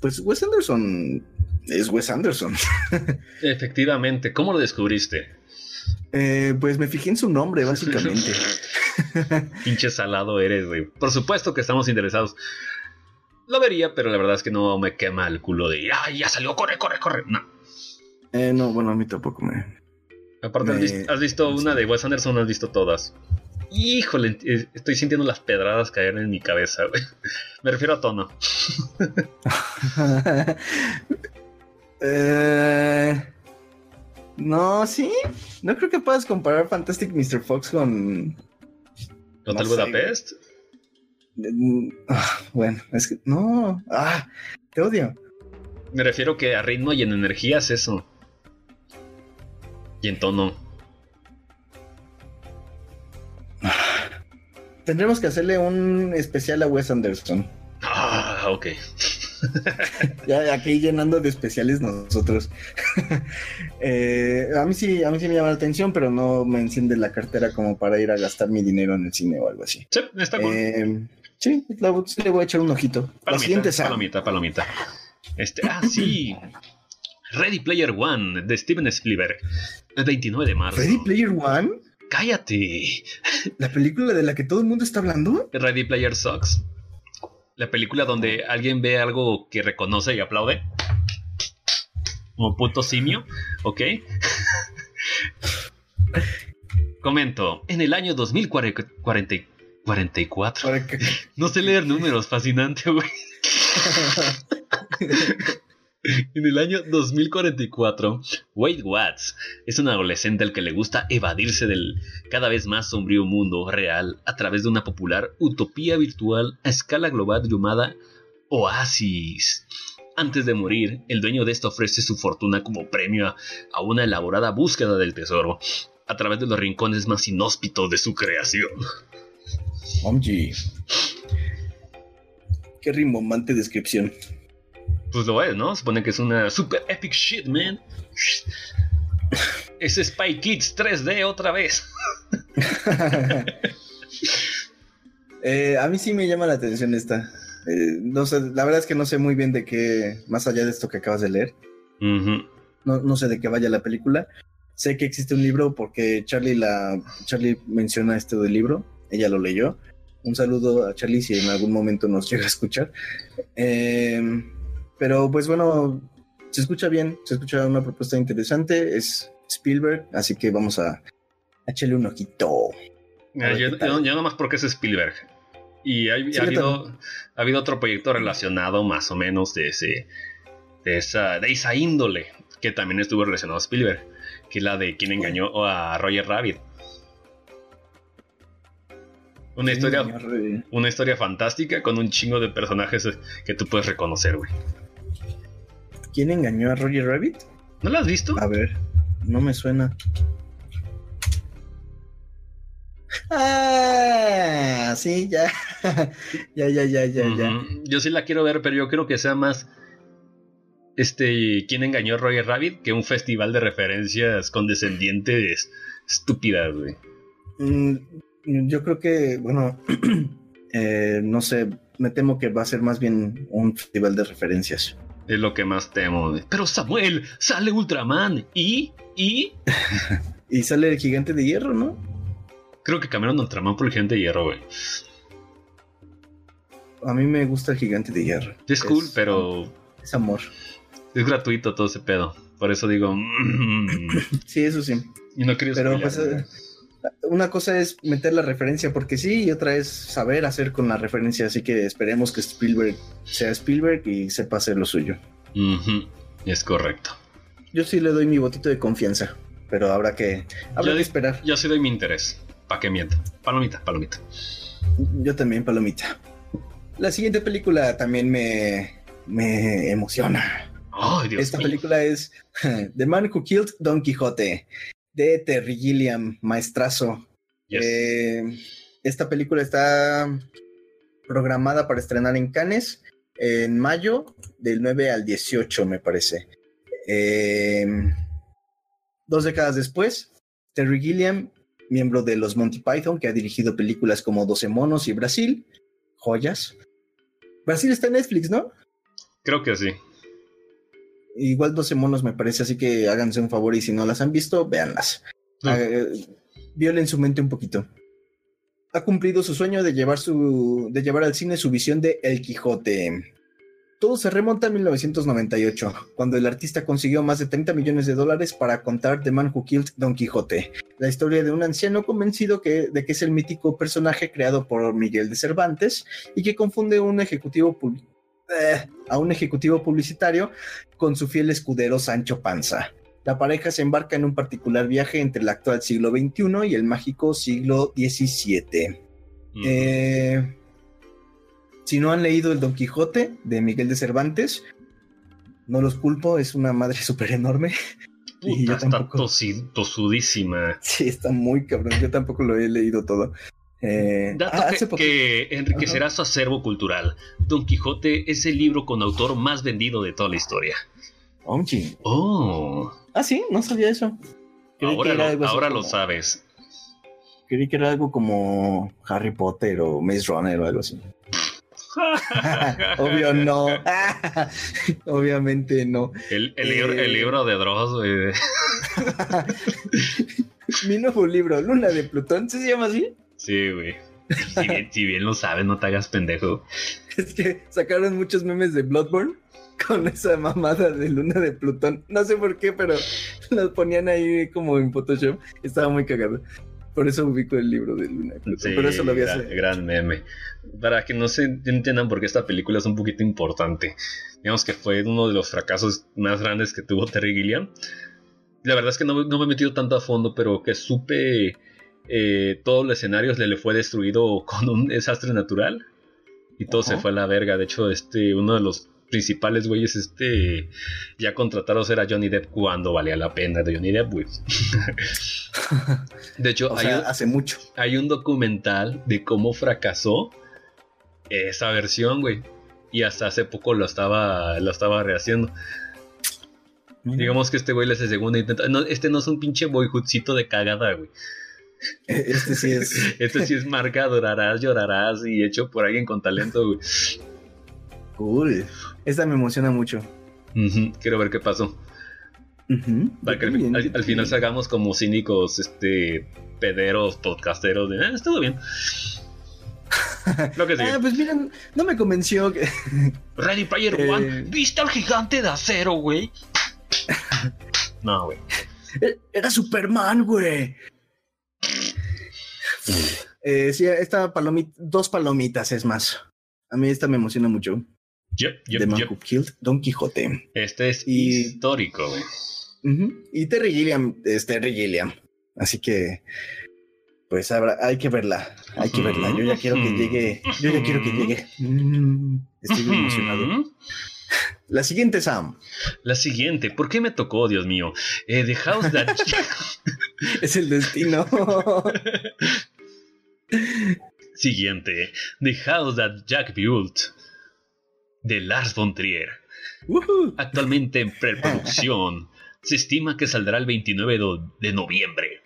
Speaker 2: pues Wes Anderson es Wes Anderson.
Speaker 1: Efectivamente, ¿cómo lo descubriste?
Speaker 2: Eh, pues me fijé en su nombre, básicamente.
Speaker 1: Pinche salado eres, güey. Por supuesto que estamos interesados. Lo vería, pero la verdad es que no me quema el culo de ¡ay, ya salió! ¡Corre, corre, corre! No.
Speaker 2: Eh, no, bueno, a mí tampoco me.
Speaker 1: Aparte, has visto, has visto una de Wes Anderson, has visto todas. Híjole, eh, estoy sintiendo las pedradas caer en mi cabeza, güey. Me refiero a tono.
Speaker 2: Eh, no, sí. No creo que puedas comparar Fantastic Mr. Fox con.
Speaker 1: ¿Hotel
Speaker 2: No
Speaker 1: Budapest?
Speaker 2: Mm, ah, bueno, es que. No. Ah, te odio.
Speaker 1: Me refiero que a ritmo y en energía es eso. Y en tono.
Speaker 2: Tendremos que hacerle un especial a Wes Anderson.
Speaker 1: Ah, ok.
Speaker 2: Ya aquí llenando de especiales nosotros. Eh, a mí sí, a mí sí me llama la atención, pero no me enciende la cartera como para ir a gastar mi dinero en el cine o algo así.
Speaker 1: Sí, está cool.
Speaker 2: Eh, sí, la- sí le voy a echar un ojito. La
Speaker 1: palomita,
Speaker 2: siguiente
Speaker 1: palomita, palomita. Este, ah, sí. Ready Player One de Steven Spielberg. El 29 de marzo.
Speaker 2: Ready Player One,
Speaker 1: Cállate.
Speaker 2: la película de la que todo el mundo está hablando.
Speaker 1: Ready Player Sucks. La película donde alguien ve algo que reconoce y aplaude. Como puto simio, ¿ok? Comento, en el año 2044.
Speaker 2: Para que-
Speaker 1: No sé leer números, fascinante, güey. En el año 2044, Wade Watts es un adolescente al que le gusta evadirse del cada vez más sombrío mundo real a través de una popular utopía virtual a escala global llamada Oasis. Antes de morir, el dueño de esto ofrece su fortuna como premio a, a una elaborada búsqueda del tesoro a través de los rincones más inhóspitos de su creación.
Speaker 2: OMG. Qué rimbombante descripción.
Speaker 1: Pues lo es, ¿no? Supone que es una super epic shit, man. Es Spy Kids 3D otra vez.
Speaker 2: Eh, a mí sí me llama la atención esta. Eh, no sé, la verdad es que no sé muy bien de qué, más allá de esto que acabas de leer, no, no sé de qué vaya la película. Sé que existe un libro porque Charlie la Charlie menciona este del libro, ella lo leyó. Un saludo a Charlie si en algún momento nos llega a escuchar. Eh, pero pues bueno, se escucha bien, se escucha una propuesta interesante, es Spielberg, así que vamos a, echarle un ojito.
Speaker 1: Mira, yo, yo- yo nomás porque es Spielberg. Y hay-
Speaker 2: Sí,
Speaker 1: ha, habido, ha habido otro proyecto relacionado más o menos de ese. De esa, de esa índole. que también estuvo relacionado a Spielberg, que es la de quien engañó a Roger Rabbit. Una historia, una historia fantástica con un chingo de personajes que tú puedes reconocer, güey.
Speaker 2: ¿Quién engañó a Roger Rabbit?
Speaker 1: ¿No la has visto?
Speaker 2: A ver, no me suena. Ah, sí, ya. ya, ya, ya, ya, ya.
Speaker 1: Yo sí la quiero ver, pero yo creo que sea más este quién engañó a Roger Rabbit que un festival de referencias condescendientes estúpidas, güey.
Speaker 2: Mm, yo creo que, bueno, eh, no sé, me temo que va a ser más bien un festival de referencias.
Speaker 1: Es lo que más temo. Pero Samuel, sale Ultraman y... y...
Speaker 2: y sale el gigante de hierro, ¿no?
Speaker 1: Creo que cambiaron Ultraman por el gigante de hierro, güey.
Speaker 2: A mí me gusta el gigante de hierro.
Speaker 1: Es cool, pero...
Speaker 2: Es amor.
Speaker 1: Es gratuito todo ese pedo. Por eso digo...
Speaker 2: sí, eso sí.
Speaker 1: Y no quería
Speaker 2: Pero pues, una cosa es meter la referencia porque sí, y otra es saber hacer con la referencia. Así que esperemos que Spielberg sea Spielberg y sepa hacer lo suyo.
Speaker 1: Es correcto.
Speaker 2: Yo sí le doy mi botito de confianza, pero habrá que, habrá que esperar.
Speaker 1: Yo sí doy mi interés. ¿Para que mienta? Palomita, palomita.
Speaker 2: Yo también, palomita. La siguiente película también me, me emociona. Esta película es The Man Who Killed Don Quijote de Terry Gilliam, maestrazo. Eh, esta película está programada para estrenar en Cannes en mayo del 9 al 18, me parece. Eh, dos décadas después, Terry Gilliam, miembro de los Monty Python, que ha dirigido películas como Doce Monos y Brasil, joyas. Brasil está en Netflix, ¿no?
Speaker 1: Creo que sí.
Speaker 2: Igual 12 monos me parece, así que háganse un favor y si no las han visto, véanlas. Ah. Eh, violen su mente un poquito. Ha cumplido su sueño de llevar, su, de llevar al cine su visión de El Quijote. Todo se remonta a 1998, cuando el artista consiguió más de 30 millones de dólares para contar The Man Who Killed Don Quijote, la historia de un anciano convencido que, de que es el mítico personaje creado por Miguel de Cervantes y que confunde un ejecutivo eh, a un ejecutivo publicitario con su fiel escudero Sancho Panza. La pareja se embarca en un particular viaje entre el actual siglo XXI y el mágico siglo XVII. Eh, si no han leído El Don Quijote de Miguel de Cervantes, no los culpo, es una madre súper enorme.
Speaker 1: y yo tampoco... Está tosudísima.
Speaker 2: Sí, está muy cabrón. Yo tampoco lo he leído todo.
Speaker 1: Eh, Dato ah, que, enriquecerá su acervo cultural. Don Quijote es el libro con autor más vendido de toda la historia.
Speaker 2: Oh. Ah, sí, no sabía eso.
Speaker 1: ahora lo, sabes.
Speaker 2: Creí que era algo como Harry Potter o Maze Runner o algo así. Obvio no. Obviamente no.
Speaker 1: El, eh, libro, de drogas,
Speaker 2: Mi nuevo libro, Luna de Plutón, ¿se llama así?
Speaker 1: Sí, güey. Si bien, lo sabes, no te hagas pendejo.
Speaker 2: Es que sacaron muchos memes de Bloodborne con esa mamada de luna de Plutón. No sé por qué, pero los ponían ahí como en Photoshop. Estaba muy cagado. Por eso ubico el libro de Luna de Plutón. pero eso lo vi
Speaker 1: gran, gran meme. Para que no se entiendan por qué esta película es un poquito importante. Digamos que fue uno de los fracasos más grandes que tuvo Terry Gilliam. La verdad es que no, no me he metido tanto a fondo, pero que supe eh, todo el escenario le, le, fue destruido con un desastre natural y todo se fue a la verga. De hecho, este, uno de los principales güeyes, este, ya contratados era Johnny Depp cuando valía la pena de Johnny Depp, güey. de hecho,
Speaker 2: hace mucho.
Speaker 1: Hay un documental de cómo fracasó esa versión, güey. Y hasta hace poco lo estaba, lo estaba rehaciendo. Digamos que este güey le hace segundo intento. No, este no es un pinche boyhoodcito de cagada, güey.
Speaker 2: Este sí es.
Speaker 1: este sí es marca, adorarás, llorarás y hecho por alguien con talento, güey.
Speaker 2: Cool. Esta me emociona mucho.
Speaker 1: Quiero ver qué pasó. Para que al, final salgamos como cínicos, este, pederos, podcasteros. De, ah, estuvo bien.
Speaker 2: Lo que ah, pues miren, no me convenció que.
Speaker 1: Ready Player eh, One, ¿viste al gigante de acero, güey? no, güey.
Speaker 2: E-, era Superman, güey. Eh, sí, esta palomita, dos palomitas es más. A mí esta me emociona mucho.
Speaker 1: Yep, yep,
Speaker 2: The Man
Speaker 1: yep.
Speaker 2: Who Killed Don Quijote.
Speaker 1: Este es
Speaker 2: Y-
Speaker 1: histórico, güey.
Speaker 2: Y Terry Gilliam es Terry Gilliam. Así que, pues habrá, hay que verla. Hay que verla. Yo ya quiero que llegue. Yo ya quiero que llegue. Mm, estoy muy emocionado. La siguiente, Sam.
Speaker 1: La siguiente, ¿por qué me tocó, Dios mío? Eh, The House That...
Speaker 2: Es el destino.
Speaker 1: Siguiente, The House That Jack Built, de Lars von Trier. Actualmente en preproducción. Se estima que saldrá el 29 do- de noviembre.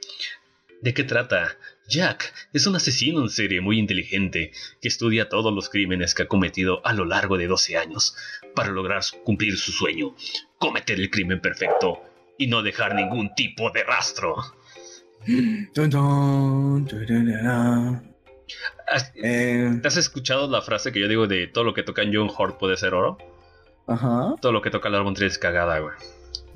Speaker 1: ¿De qué trata? Jack es un asesino en serie muy inteligente que estudia todos los crímenes que ha cometido a lo largo de 12 años para lograr cumplir su sueño, cometer el crimen perfecto y no dejar ningún tipo de rastro.
Speaker 2: Dun, tururara.
Speaker 1: ¿Has,
Speaker 2: Eh,
Speaker 1: has escuchado la frase que yo digo de todo lo que toca en John Hort puede ser oro?
Speaker 2: ajá.
Speaker 1: Todo lo que toca Lars von Trier es cagada, güey.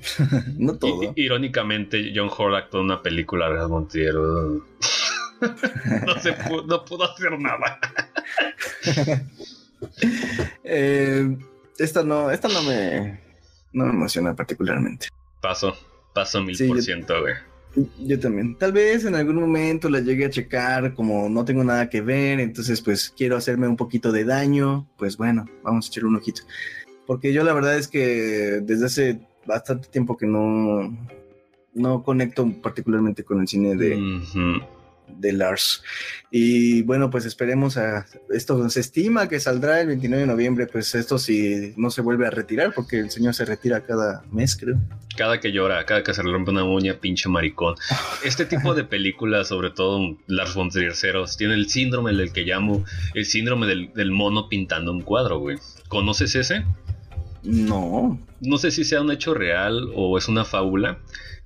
Speaker 2: No todo.
Speaker 1: I- irónicamente, John Hort actuó en una película de Trier. no, se pudo, no pudo hacer nada.
Speaker 2: Eh, esta no, esta no me, no me emociona particularmente.
Speaker 1: Paso, paso mil por ciento, güey.
Speaker 2: Yo también. Tal vez en algún momento la llegue a checar, como no tengo nada que ver, entonces pues quiero hacerme un poquito de daño, pues bueno, vamos a echarle un ojito. Porque yo la verdad es que desde hace bastante tiempo que no, no conecto particularmente con el cine de. De Lars. Y bueno, pues esperemos a esto. Se estima que saldrá el 29 de noviembre, pues esto si no se vuelve a retirar, porque el señor se retira cada mes, creo.
Speaker 1: Cada que llora, cada que se le rompe una uña, pinche maricón. Este tipo de películas, sobre todo Lars von Trier ceros, tiene el síndrome del que llamo el síndrome del, del mono pintando un cuadro, güey. ¿Conoces ese?
Speaker 2: No.
Speaker 1: no sé si sea un hecho real o es una fábula,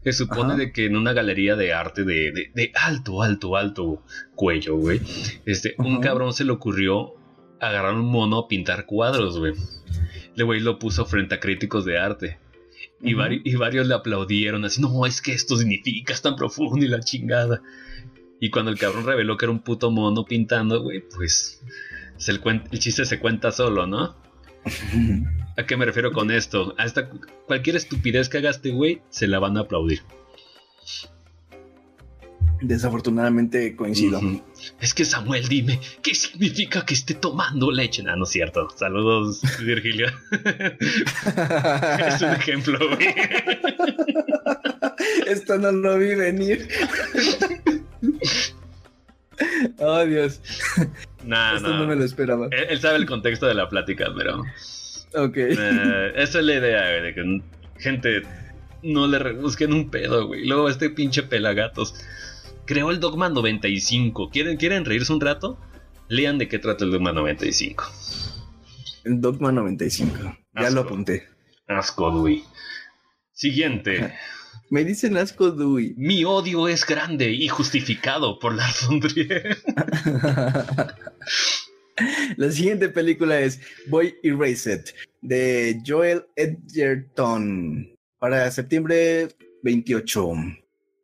Speaker 1: que supone
Speaker 2: Ajá.
Speaker 1: de que en una galería de arte de, de- de alto, alto, alto cuello, güey, este, un cabrón se le ocurrió agarrar un mono a pintar cuadros, güey. El güey lo puso frente a críticos de arte. Y, vari- y varios le aplaudieron así, no, es que esto significa, es tan profundo y la chingada. Y cuando el cabrón reveló que era un puto mono pintando, güey, pues se el, el chiste se cuenta solo, ¿no? ¿A qué me refiero con esto? Hasta cualquier estupidez que haga este güey, se la van a aplaudir.
Speaker 2: Desafortunadamente coincido.
Speaker 1: Es que Samuel, dime, ¿qué significa que esté tomando leche? No, no es cierto. Saludos, Virgilio. es un ejemplo, güey.
Speaker 2: Esto no lo vi venir. oh, Dios.
Speaker 1: Nah,
Speaker 2: Esto
Speaker 1: no.
Speaker 2: no me lo esperaba.
Speaker 1: Él, él sabe el contexto de la plática, pero
Speaker 2: Ok.
Speaker 1: eh, esa es la idea, güey, de que gente no le rebusquen un pedo, güey. Luego este pinche pelagatos creó el Dogma 95. ¿Quieren, ¿Quieren reírse un rato? Lean de qué trata el Dogma 95.
Speaker 2: El Dogma 95. Ya
Speaker 1: Asco.
Speaker 2: lo apunté.
Speaker 1: Asco, Dewey. Siguiente.
Speaker 2: Me dicen asco Dewey.
Speaker 1: Mi odio es grande y justificado por Lars von Trier.
Speaker 2: La siguiente película es Boy Erased de Joel Edgerton para septiembre 28.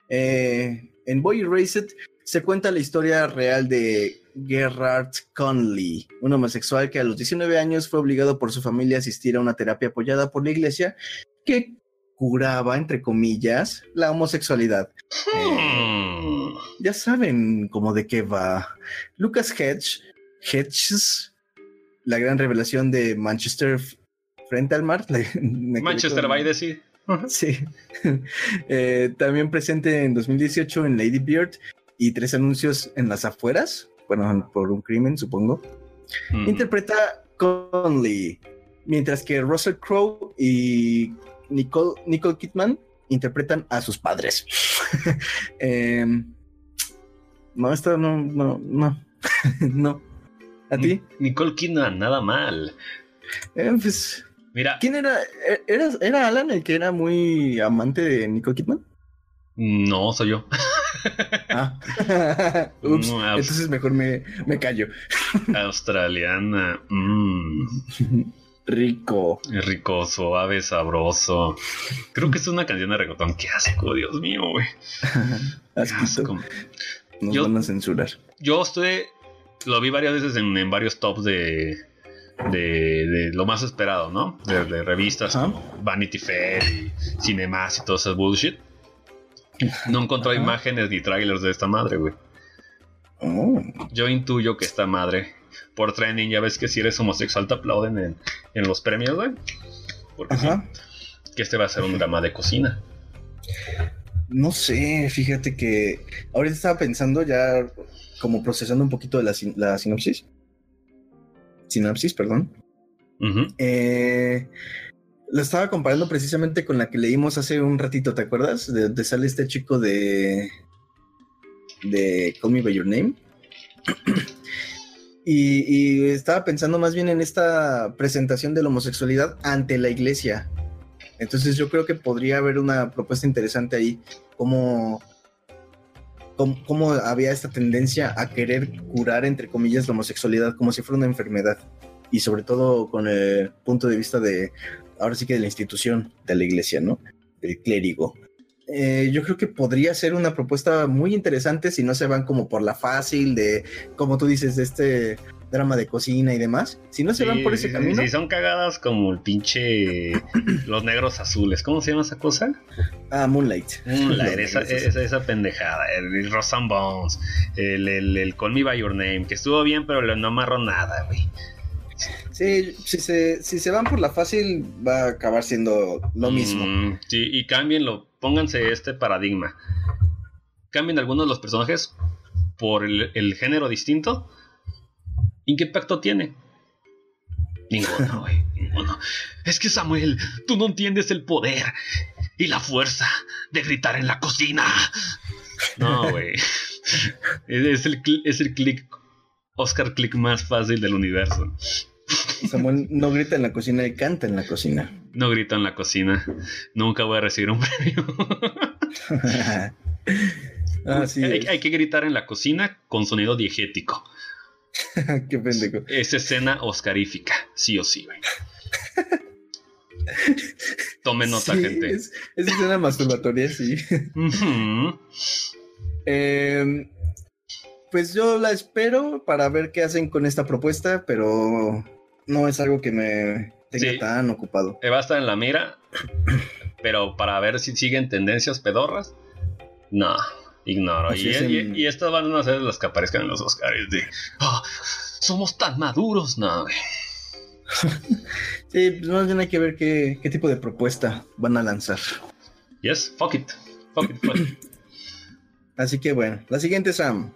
Speaker 2: Eh, en Boy Erased se cuenta la historia real de Gerard Conley, un homosexual que a los 19 años fue obligado por su familia a asistir a una terapia apoyada por la iglesia que curaba, entre comillas, la homosexualidad. Eh,
Speaker 1: Hmm.
Speaker 2: ya saben cómo de qué va. Lucas Hedge, Hedges, la gran revelación de Manchester frente al mar.
Speaker 1: Manchester by the Sea.
Speaker 2: Sí. Eh, también presente en 2018 en Lady Bird y tres anuncios en las afueras. Bueno, por un crimen, supongo.
Speaker 1: Hmm.
Speaker 2: Interpreta Conley, mientras que Russell Crowe y Nicole, Nicole Kidman interpretan a sus padres. Em, no, esto no, no, no, no. ¿A ti?
Speaker 1: Nicole Kidman, nada mal.
Speaker 2: Eh, pues,
Speaker 1: Mira,
Speaker 2: ¿quién era? Eh, ¿Era, ¿Era Alan el que era muy amante de Nicole Kidman?
Speaker 1: no soy yo.
Speaker 2: Ah. Ups,
Speaker 1: Mm,
Speaker 2: entonces mejor me, me callo.
Speaker 1: Australiana. Mmm.
Speaker 2: Rico.
Speaker 1: Rico, suave, sabroso. Creo que es una canción de reggaetón. Qué asco, Dios mío, güey. Asco.
Speaker 2: Nos
Speaker 1: Yo-
Speaker 2: van a censurar.
Speaker 1: Yo estoy. Lo vi varias veces en, en varios tops de. de, lo más esperado, ¿no? De, revistas como Vanity Fair y Cinemas y todo ese bullshit. No encontró imágenes ni trailers de esta madre, güey. Oh. Yo intuyo que esta madre, por trending, ya ves que si eres homosexual te aplauden en, en los premios, güey. Porque que este va a ser un drama de cocina.
Speaker 2: No sé, fíjate que ahorita estaba pensando ya como procesando un poquito de la, la sinopsis. Sinopsis, perdón. Eh, lo estaba comparando precisamente con la que leímos hace un ratito, ¿te acuerdas? De donde sale este chico de. de Call Me By Your Name. y, estaba pensando más bien en esta presentación de la homosexualidad ante la iglesia. Entonces yo creo que podría haber una propuesta interesante ahí, como cómo, había esta tendencia a querer curar, entre comillas, la homosexualidad como si fuera una enfermedad. Y sobre todo con el punto de vista de, ahora sí que de la institución de la iglesia, ¿no? Del clérigo. Eh, yo creo que podría ser una propuesta muy interesante si no se van como por la fácil de, como tú dices, de este drama de cocina y demás. Si no se van por ese camino.
Speaker 1: Si son cagadas como el pinche. los negros azules. ¿Cómo se llama esa cosa?
Speaker 2: Ah, Moonlight.
Speaker 1: Moonlight, esa, esa, pendejada. El Rosan Bones. El, el, Call Me By Your Name. Que estuvo bien, pero no amarró nada, güey.
Speaker 2: Sí, si se, si se van por la fácil, va a acabar siendo lo mm, mismo.
Speaker 1: sí, y cámbienlo. Pónganse este paradigma. Cambien algunos de los personajes por el género distinto ¿Y qué impacto tiene? Ninguno, güey. Ninguno. Es que Samuel, tú no entiendes el poder y la fuerza de gritar en la cocina. No, güey. Es el, es el click, Oscar click más fácil del universo.
Speaker 2: Samuel no grita en la cocina, y canta en la cocina.
Speaker 1: No grita en la cocina. Nunca voy a recibir un premio. Ah, hay, hay, que gritar en la cocina con sonido diegético.
Speaker 2: Qué pendejo.
Speaker 1: Es escena oscarífica, sí o sí, güey. Tome nota, gente.
Speaker 2: Es, escena masturbatoria, sí. Em, pues yo la espero para ver qué hacen con esta propuesta, pero no es algo que me tenga tan ocupado.
Speaker 1: Va a estar en la mira, pero para ver si siguen tendencias pedorras, no. Ignoro. Y, estas van a ser las que aparezcan en los Oscars de ah, somos tan maduros, no.
Speaker 2: sí, pues más bien hay que ver qué, tipo de propuesta van a lanzar.
Speaker 1: Yes, fuck it. Fuck it, fuck it.
Speaker 2: Así que bueno, la siguiente, Sam.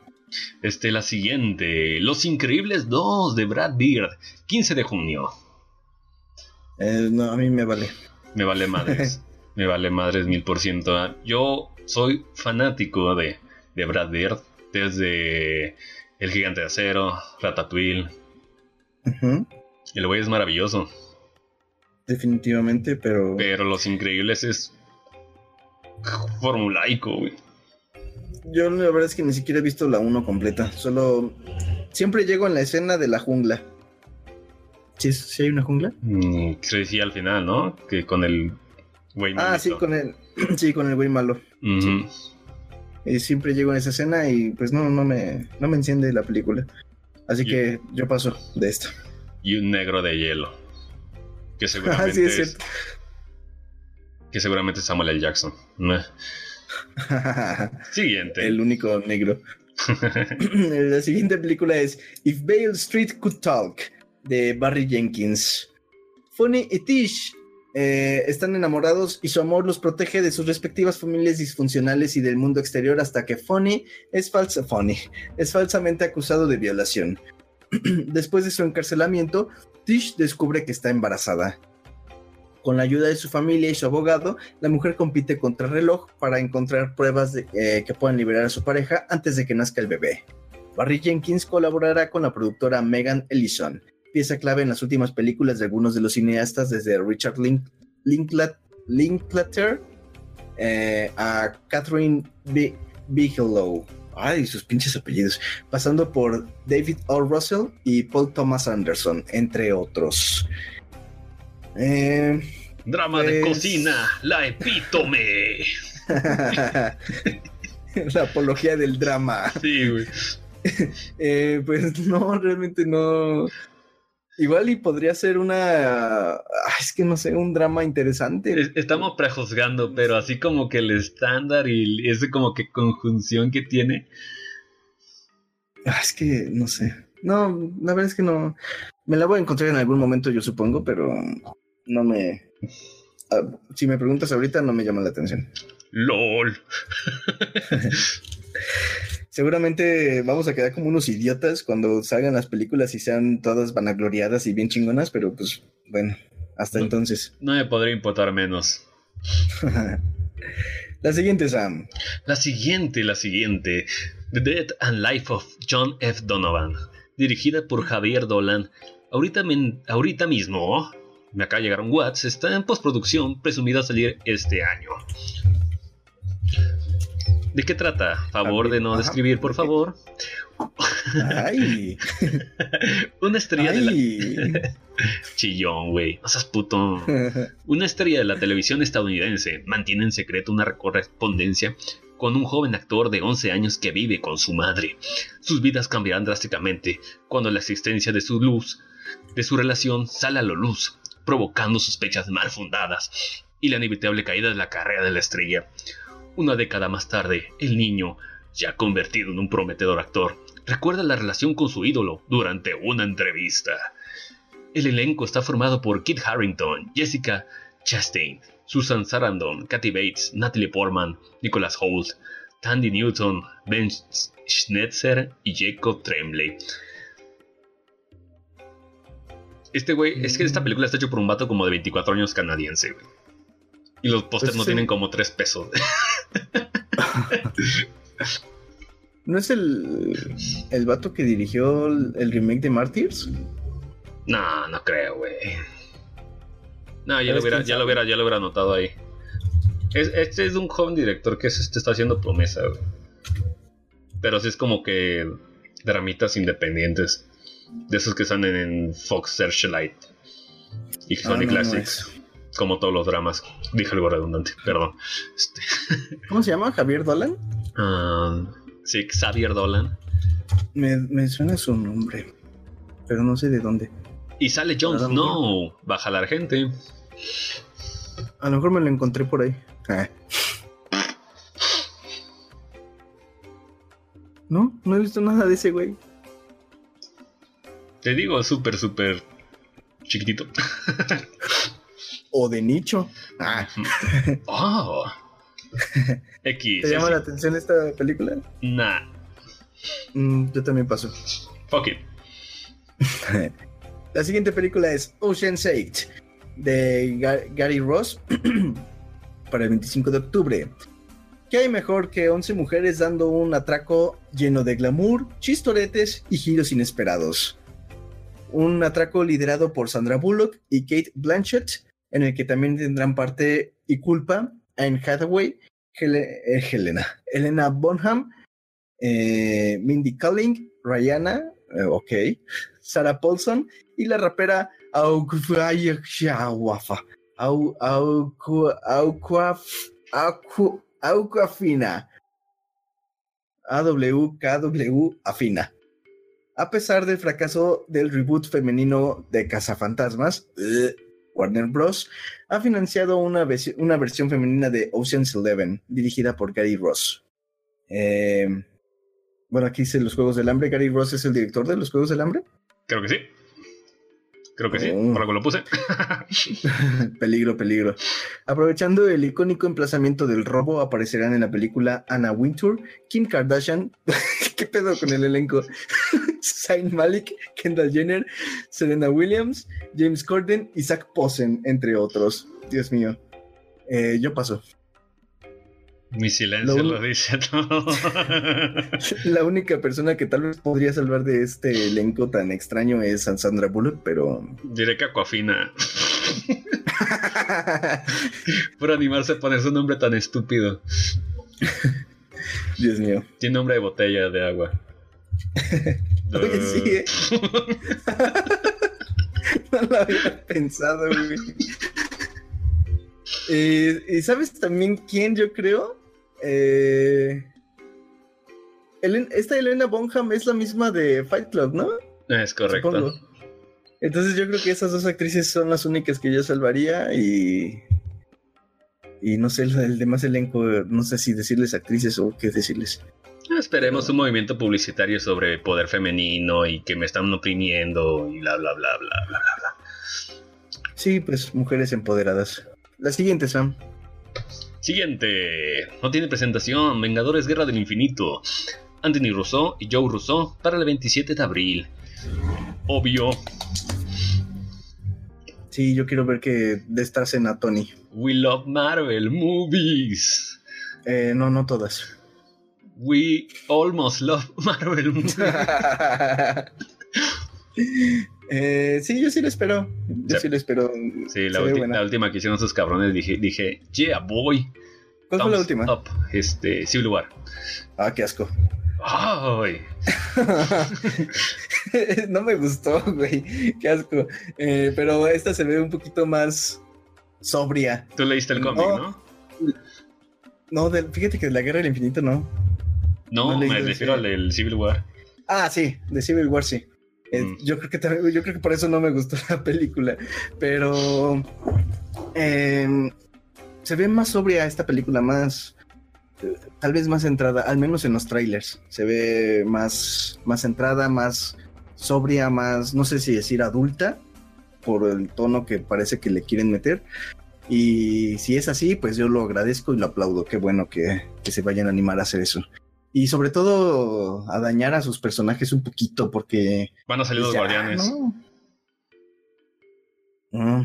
Speaker 1: Este, la siguiente. Los Increíbles 2 de Brad Beard, 15 de junio.
Speaker 2: Eh, no, a mí me vale.
Speaker 1: Me vale madres. me vale madres mil por ciento. Yo soy fanático de, de Brad Bird desde El Gigante de Acero, Ratatouille. El güey es maravilloso.
Speaker 2: Definitivamente, pero.
Speaker 1: Pero Los Increíbles es. formulaico, güey.
Speaker 2: Yo la verdad es que ni siquiera he visto la 1 completa. Solo. Siempre llego en la escena de la jungla. ¿Sí, hay una jungla?
Speaker 1: Mm, sí, al final, ¿no? Que con el güey
Speaker 2: Ah, sí, con el. sí, con el güey malo. Y siempre llego en esa escena y pues no, no me, no me enciende la película. Así que yo paso de esto.
Speaker 1: Y un negro de hielo. Que seguramente es, Que seguramente es Samuel L. Jackson. Siguiente.
Speaker 2: El único negro. la siguiente película es If Bale Street Could Talk de Barry Jenkins. Funny y Tish eh, están enamorados y su amor los protege de sus respectivas familias disfuncionales y del mundo exterior hasta que Fonny es falsa, Fonny es falsamente acusado de violación. Después de su encarcelamiento, Tish descubre que está embarazada. Con la ayuda de su familia y su abogado, la mujer compite contra el reloj para encontrar pruebas eh, que puedan liberar a su pareja antes de que nazca el bebé. Barry Jenkins colaborará con la productora Megan Ellison, pieza clave en las últimas películas de algunos de los cineastas, desde Richard Link, Linklater eh, a Catherine Bigelow. Ay, sus pinches apellidos. Pasando por David O. Russell y Paul Thomas Anderson, entre otros.
Speaker 1: Eh, Drama de pues cocina, la epítome.
Speaker 2: la apología del drama.
Speaker 1: Sí, güey.
Speaker 2: Eh, pues no, realmente no Igual y podría ser una. Es que no sé, un drama interesante.
Speaker 1: Estamos prejuzgando, pero así como que el estándar y ese como que conjunción que tiene.
Speaker 2: Es que no sé. No, la verdad es que no. Me la voy a encontrar en algún momento, yo supongo, pero no me. Ah, si me preguntas ahorita, no me llama la atención.
Speaker 1: LOL.
Speaker 2: Seguramente vamos a quedar como unos idiotas cuando salgan las películas y sean todas vanagloriadas y bien chingonas, pero pues bueno, hasta entonces.
Speaker 1: No me podría importar menos.
Speaker 2: la siguiente, Sam.
Speaker 1: La siguiente, la siguiente. The Death and Life of John F. Donovan. Dirigida por Javier Dolan. Ahorita, ahorita mismo, me acaba de llegar un WhatsApp, está en postproducción, presumida a salir este año. ¿De qué trata? Favor de no describir, por favor.
Speaker 2: Ay.
Speaker 1: Una estrella de la. Chillón, güey. O sea, puto. Una estrella de la televisión estadounidense mantiene en secreto una correspondencia con un joven actor de 11 años que vive con su madre. Sus vidas cambiarán drásticamente cuando la existencia de su luz, de su relación, sale a la luz, provocando sospechas mal fundadas y la inevitable caída de la carrera de la estrella. Una década más tarde, el niño, ya convertido en un prometedor actor, recuerda la relación con su ídolo durante una entrevista. El elenco está formado por Kit Harrington, Jessica Chastain, Susan Sarandon, Kathy Bates, Natalie Portman, Nicholas Holt, Tandy Newton, Ben Schnetzer y Jacob Tremblay. Este güey, es que esta película está hecha por un vato como de 24 años canadiense, güey. Y los pósters pues no tienen como 3 pesos.
Speaker 2: ¿No es el, el vato que dirigió el, remake de Martyrs?
Speaker 1: No, no creo, güey. No, ya lo, hubiera, ya, lo hubiera, ya lo hubiera notado ahí. este es un joven director que se está haciendo promesa, güey. Pero sí es como que dramitas independientes. De esos que salen en Fox Searchlight y Sony ah, Classics como todos los dramas. Dije algo redundante, perdón. Este,
Speaker 2: ¿Cómo se llama? ¿Javier Dolan?
Speaker 1: Ah, sí, Xavier Dolan.
Speaker 2: Me, suena su nombre, pero no sé de dónde.
Speaker 1: Y sale Jon Snow, baja la gente.
Speaker 2: A lo mejor me lo encontré por ahí. Ah. No, no he visto nada de ese güey.
Speaker 1: Te digo, súper, súper chiquitito.
Speaker 2: o de nicho.
Speaker 1: Ah. Oh.
Speaker 2: X. ¿Te llama la atención esta película?
Speaker 1: Nah.
Speaker 2: Mm, yo también paso.
Speaker 1: Fuck it.
Speaker 2: la siguiente película es Ocean's 8 de Gary Ross para el 25 de octubre. ¿Qué hay mejor que 11 mujeres dando un atraco lleno de glamour, chistoretes y giros inesperados? Un atraco liderado por Sandra Bullock y Kate Blanchett, en el que también tendrán parte y culpa Anne Hathaway, eh, Helena, Helena Bonham, eh, Mindy Kaling, Rihanna, eh, Sarah Paulson y la rapera Auquafina. AWKW Afina. A pesar del fracaso del reboot femenino de Cazafantasmas, Warner Bros. ha financiado una, una versión femenina de Ocean's Eleven, dirigida por Gary Ross. Eh, bueno, aquí dice los Juegos del Hambre. ¿Gary Ross es el director de los Juegos del Hambre?
Speaker 1: Creo que sí. Creo que sí, oh. por algo lo puse.
Speaker 2: peligro, peligro. Aprovechando el icónico emplazamiento del robo, aparecerán en la película Anna Wintour, Kim Kardashian. ¿Qué pedo con el elenco? Saint Malik, Kendall Jenner, Serena Williams, James Corden y Zach Posen, entre otros. Dios mío. Eh, yo paso.
Speaker 1: Mi silencio lo, dice todo.
Speaker 2: la única persona que tal vez podría salvar de este elenco tan extraño es Sandra Bullock, pero.
Speaker 1: Diré que Aquafina. Por animarse a poner su nombre tan estúpido.
Speaker 2: Dios mío.
Speaker 1: Tiene nombre de botella de agua.
Speaker 2: Oye, sí, ¿eh? no lo había pensado, güey. Eh, ¿Y sabes también quién yo creo? Eh, esta Elena Bonham es la misma de Fight Club, ¿no?
Speaker 1: Es correcto.
Speaker 2: Entonces yo creo que esas dos actrices son las únicas que yo salvaría y... Y no sé, el demás elenco, no sé si decirles actrices o qué decirles.
Speaker 1: Esperemos un movimiento publicitario sobre poder femenino y que me están oprimiendo y bla, bla, bla, bla, bla, bla, bla.
Speaker 2: Sí, pues mujeres empoderadas. La siguiente, Sam.
Speaker 1: Siguiente. No tiene presentación. Vengadores Guerra del Infinito. Anthony Rousseau y Joe Rousseau para el 27 de abril. Obvio.
Speaker 2: Sí, yo quiero ver que destracen a Tony.
Speaker 1: We love Marvel movies.
Speaker 2: Eh, no, no todas.
Speaker 1: We almost love Marvel movies.
Speaker 2: eh, sí, yo sí lo espero. Yo sí, lo espero.
Speaker 1: Sí, la, la, última que hicieron esos cabrones dije, dije yeah, boy.
Speaker 2: ¿Cuál fue la última?
Speaker 1: Up, este, Civil War.
Speaker 2: Ah, qué asco.
Speaker 1: Ay.
Speaker 2: no me gustó, güey. Qué asco. Eh, pero esta se ve un poquito más sobria.
Speaker 1: Tú leíste el cómic, ¿no?
Speaker 2: No, fíjate que de la Guerra del Infinito no.
Speaker 1: No, me refiero al del Civil War.
Speaker 2: Ah, sí, de Civil War sí. Eh, mm. yo creo que yo creo que por eso no me gustó la película. Pero em, se ve más sobria esta película, más tal vez más centrada, al menos en los trailers, se ve más, más centrada, más sobria, más, no sé si decir adulta, por el tono que parece que le quieren meter. Y si es así, pues yo lo agradezco y lo aplaudo. Qué bueno que, se vayan a animar a hacer eso. Y sobre todo a dañar a sus personajes un poquito, porque.
Speaker 1: Van a salir los guardianes.
Speaker 2: Mm.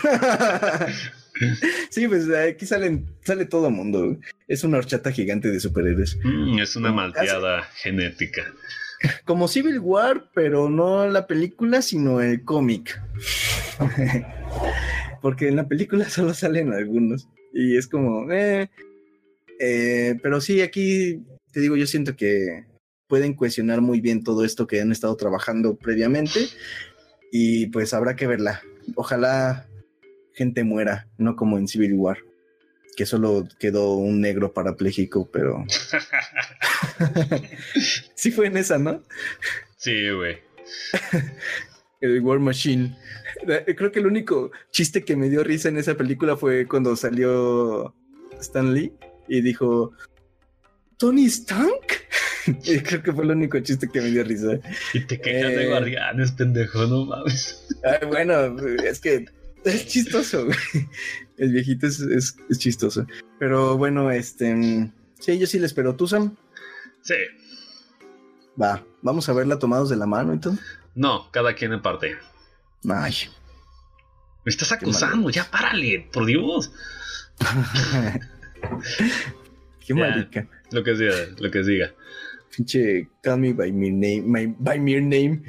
Speaker 2: sí, pues aquí salen, sale todo mundo. Es una horchata gigante de superhéroes.
Speaker 1: Mm, es una malteada genética.
Speaker 2: Como Civil War, pero no la película, sino el cómic. Porque en la película solo salen algunos. Y es como, eh, eh, pero sí, aquí te digo, yo siento que pueden cuestionar muy bien todo esto que han estado trabajando previamente. Y pues habrá que verla. Ojalá gente muera, no como en Civil War, que solo quedó un negro parapléjico, pero... sí fue en esa, ¿no?
Speaker 1: Sí, güey.
Speaker 2: el War Machine. Creo que el único chiste que me dio risa en esa película fue cuando salió Stan Lee y dijo, ¿Tony Stank? creo que fue el único chiste que me dio risa.
Speaker 1: Y te quejas de eh, guardianes, pendejo, no mames.
Speaker 2: bueno, es que es chistoso, güey. El viejito es, chistoso. Pero bueno, este. Sí, yo sí le espero. ¿Tú, Sam?
Speaker 1: Sí.
Speaker 2: Va, vamos a verla tomados de la mano y todo.
Speaker 1: No, cada quien en parte.
Speaker 2: Ay.
Speaker 1: Me estás acusando, ya párale, por Dios.
Speaker 2: Qué marica.
Speaker 1: Lo que diga, lo que diga.
Speaker 2: Pinche call me by my name, by my name.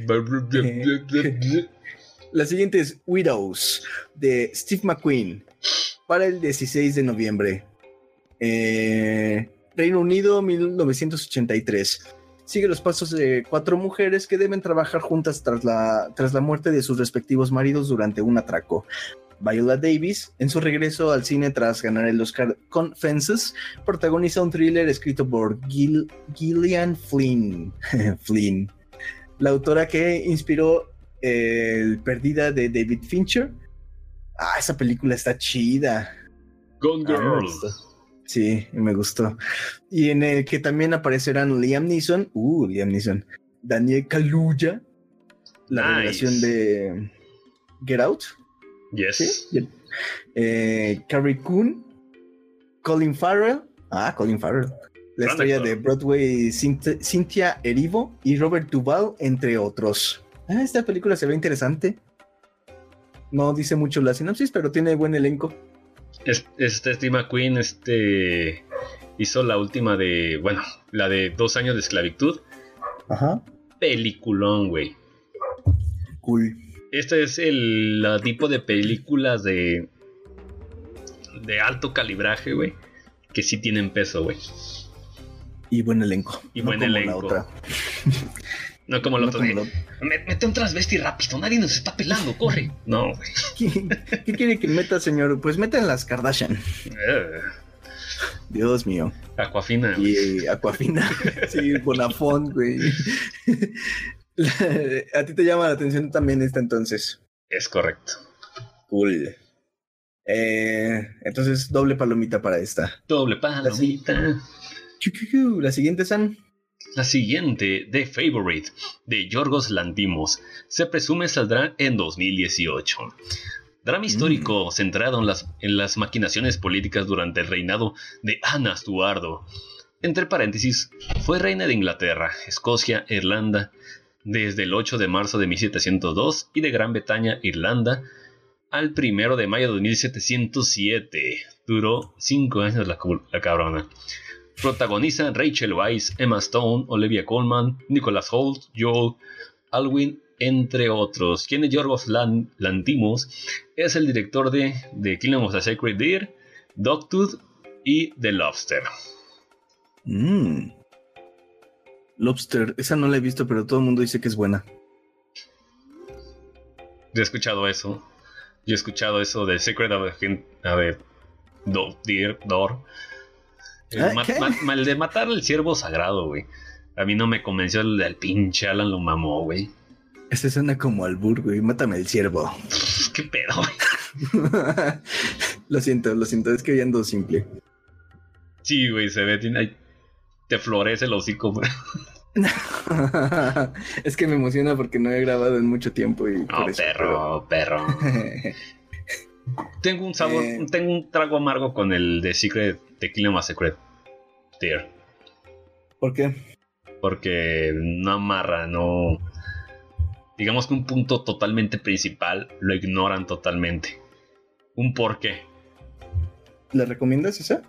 Speaker 2: La siguiente es Widows de Steve McQueen para el 16 de noviembre. Eh, Reino Unido, 1983. Sigue los pasos de cuatro mujeres que deben trabajar juntas tras la, tras la muerte de sus respectivos maridos durante un atraco. Viola Davis, en su regreso al cine tras ganar el Oscar con Fences, protagoniza un thriller escrito por Gillian Flynn. Flynn, la autora que inspiró el Perdida de David Fincher. Ah, esa película está chida.
Speaker 1: Gone Girl.
Speaker 2: Sí, me gustó. Y en el que también aparecerán Liam Neeson, uh, Liam Neeson, Daniel Kaluuya, la relación de Get Out.
Speaker 1: Yes.
Speaker 2: Eh, Carrie Coon, Colin Farrell, ah, Colin Farrell, la historia de Broadway Cynthia Erivo y Robert Duvall, entre otros. Ah, esta película se ve interesante. No dice mucho la sinopsis, pero tiene buen elenco.
Speaker 1: Este Steve McQueen este, hizo la última de, bueno, la de dos años de esclavitud.
Speaker 2: Ajá.
Speaker 1: Peliculón, güey.
Speaker 2: Cool.
Speaker 1: Este es el tipo de películas de de alto calibraje, güey, que sí tienen peso, güey.
Speaker 2: Y buen elenco.
Speaker 1: Y buen elenco. No como el otro día. Mete un transvesti rápido, nadie nos está pelando, corre. No,
Speaker 2: güey. ¿Qué, quiere que meta, señor? Pues en las Kardashian. Eh. Dios mío.
Speaker 1: Aquafina.
Speaker 2: Y Aquafina. sí, Bonafont, güey. A ti te llama la atención también esta entonces.
Speaker 1: Es correcto.
Speaker 2: Cool. Eh, entonces, doble palomita para esta.
Speaker 1: Doble palomita.
Speaker 2: La siguiente, San.
Speaker 1: La siguiente, The Favorite, de Yorgos Lantimos, se presume saldrá en 2018. Drama histórico mm. centrado en las, en las maquinaciones políticas durante el reinado de Ana Stuardo. Entre paréntesis, fue reina de Inglaterra, Escocia, Irlanda, desde el 8 de marzo de 1702 y de Gran Bretaña, Irlanda, al 1 de mayo de 1707. Duró 5 años la, cabrona. Protagoniza Rachel Weisz, Emma Stone, Olivia Colman, Nicholas Holt, Joel Alwyn, entre otros. Quien es Yorgos Lantimos es el director de The Kingdom of the Sacred Deer, Dogtooth y The Lobster.
Speaker 2: Mmm. Lobster, esa no la he visto, pero todo el mundo dice que es buena.
Speaker 1: Yo he escuchado eso. Yo he escuchado eso de Secret of the, Deer, Door. El, de matar al ciervo sagrado, güey. A mí no me convenció el del pinche Alan lo mamó, güey.
Speaker 2: Ese suena como albur, güey. Mátame el ciervo.
Speaker 1: ¿Qué pedo, güey?
Speaker 2: lo siento, lo siento. Es que hoy ando simple.
Speaker 1: Sí, güey, se ve. Tiene, te florece el hocico, güey.
Speaker 2: es que me emociona porque no he grabado en mucho tiempo y.
Speaker 1: Oh, perro, perro. tengo un sabor, eh. tengo un trago amargo con el de Secret Tequila más Secret Tier.
Speaker 2: ¿Por qué?
Speaker 1: Porque no amarra, no. Digamos que un punto totalmente principal lo ignoran totalmente. Un por qué.
Speaker 2: ¿Le recomiendas esa?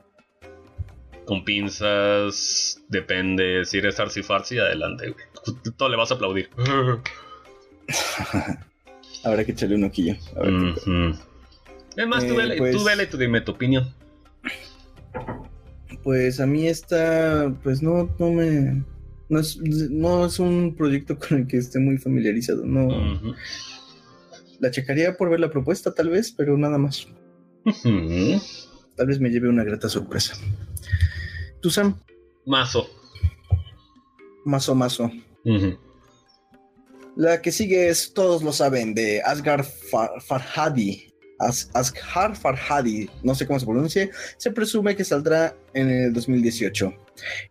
Speaker 1: Con pinzas, depende. Si eres artsy farsi, adelante. Todo le vas a aplaudir.
Speaker 2: Habrá que echarle un oquillo.
Speaker 1: Es más, tú, vele, tú pues tú dime tu opinión.
Speaker 2: Pues a mí esta, pues no, no me, no es, no es un proyecto con el que esté muy familiarizado, no. La checaría por ver la propuesta tal vez, pero nada más. Tal vez me lleve una grata sorpresa. ¿Tú, Sam?
Speaker 1: Mazo.
Speaker 2: Mazo, mazo. La que sigue es, todos lo saben, de Asgard Farhadi. Asghar Farhadi, no sé cómo se pronuncia, se presume que saldrá en el 2018.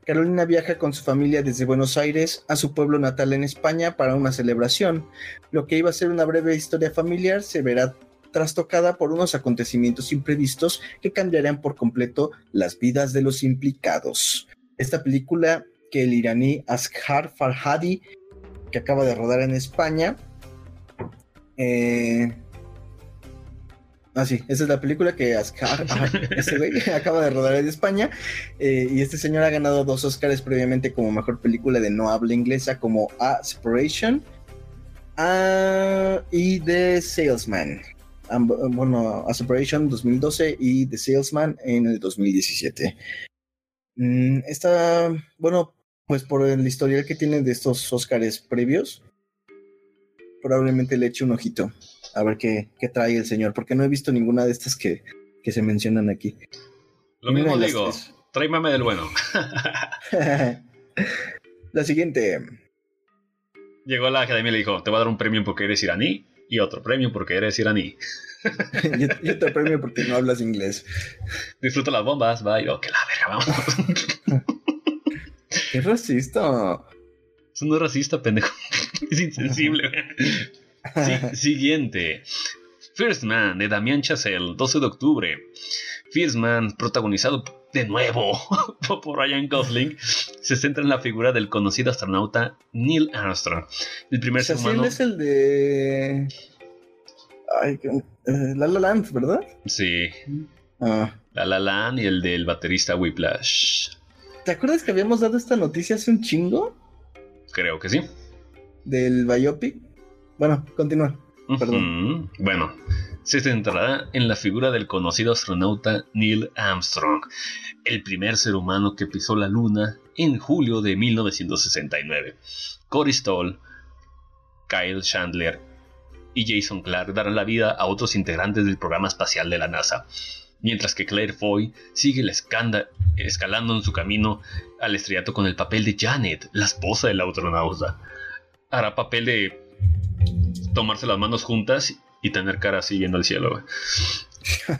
Speaker 2: Carolina viaja con su familia desde Buenos Aires a su pueblo natal en España para una celebración. Lo que iba a ser una breve historia familiar se verá trastocada por unos acontecimientos imprevistos que cambiarán por completo las vidas de los implicados. Esta película que el iraní Asghar Farhadi, que acaba de rodar en España, eh, Ah, sí, esa es la película que Ascar, ese güey acaba de rodar en España. Eh, y este señor ha ganado dos Oscars previamente como mejor película de no habla inglesa, como A Separation y The Salesman. Bueno, A Separation 2012 y The Salesman en el 2017. Mm, está, bueno, pues por el historial que tienen de estos Oscars previos, probablemente le eche un ojito a ver qué, trae el señor, porque no he visto ninguna de estas que, se mencionan aquí.
Speaker 1: Lo mismo digo, trae mame del bueno.
Speaker 2: la siguiente.
Speaker 1: Llegó a la academia y le dijo, te voy a dar un premio porque eres iraní y otro premio porque eres iraní.
Speaker 2: y, otro premio porque no hablas inglés.
Speaker 1: Disfruta las bombas, va. Yo, que la verga, vamos.
Speaker 2: Qué racista.
Speaker 1: Eso no es racista, pendejo. es insensible. siguiente. First Man de Damián Chazelle, 12 de octubre. First Man, protagonizado de nuevo por Ryan Gosling, se centra en la figura del conocido astronauta Neil Armstrong. El primer
Speaker 2: ser humano. es el de. Ay, eh, La La Land, ¿verdad?
Speaker 1: Sí. Ah. La La Land y el del baterista Whiplash.
Speaker 2: ¿Te acuerdas que habíamos dado esta noticia hace un chingo?
Speaker 1: Creo que sí.
Speaker 2: Del biopic. Bueno, continúa. Perdón.
Speaker 1: Bueno, se centrará en la figura del conocido astronauta Neil Armstrong, el primer ser humano que pisó la Luna en julio de 1969. Cory Stoll, Kyle Chandler y Jason Clark darán la vida a otros integrantes del programa espacial de la NASA, mientras que Claire Foy sigue escalando en su camino al estrellato con el papel de Janet, la esposa del astronauta. hará papel de tomarse las manos juntas y tener cara así yendo al cielo. güey.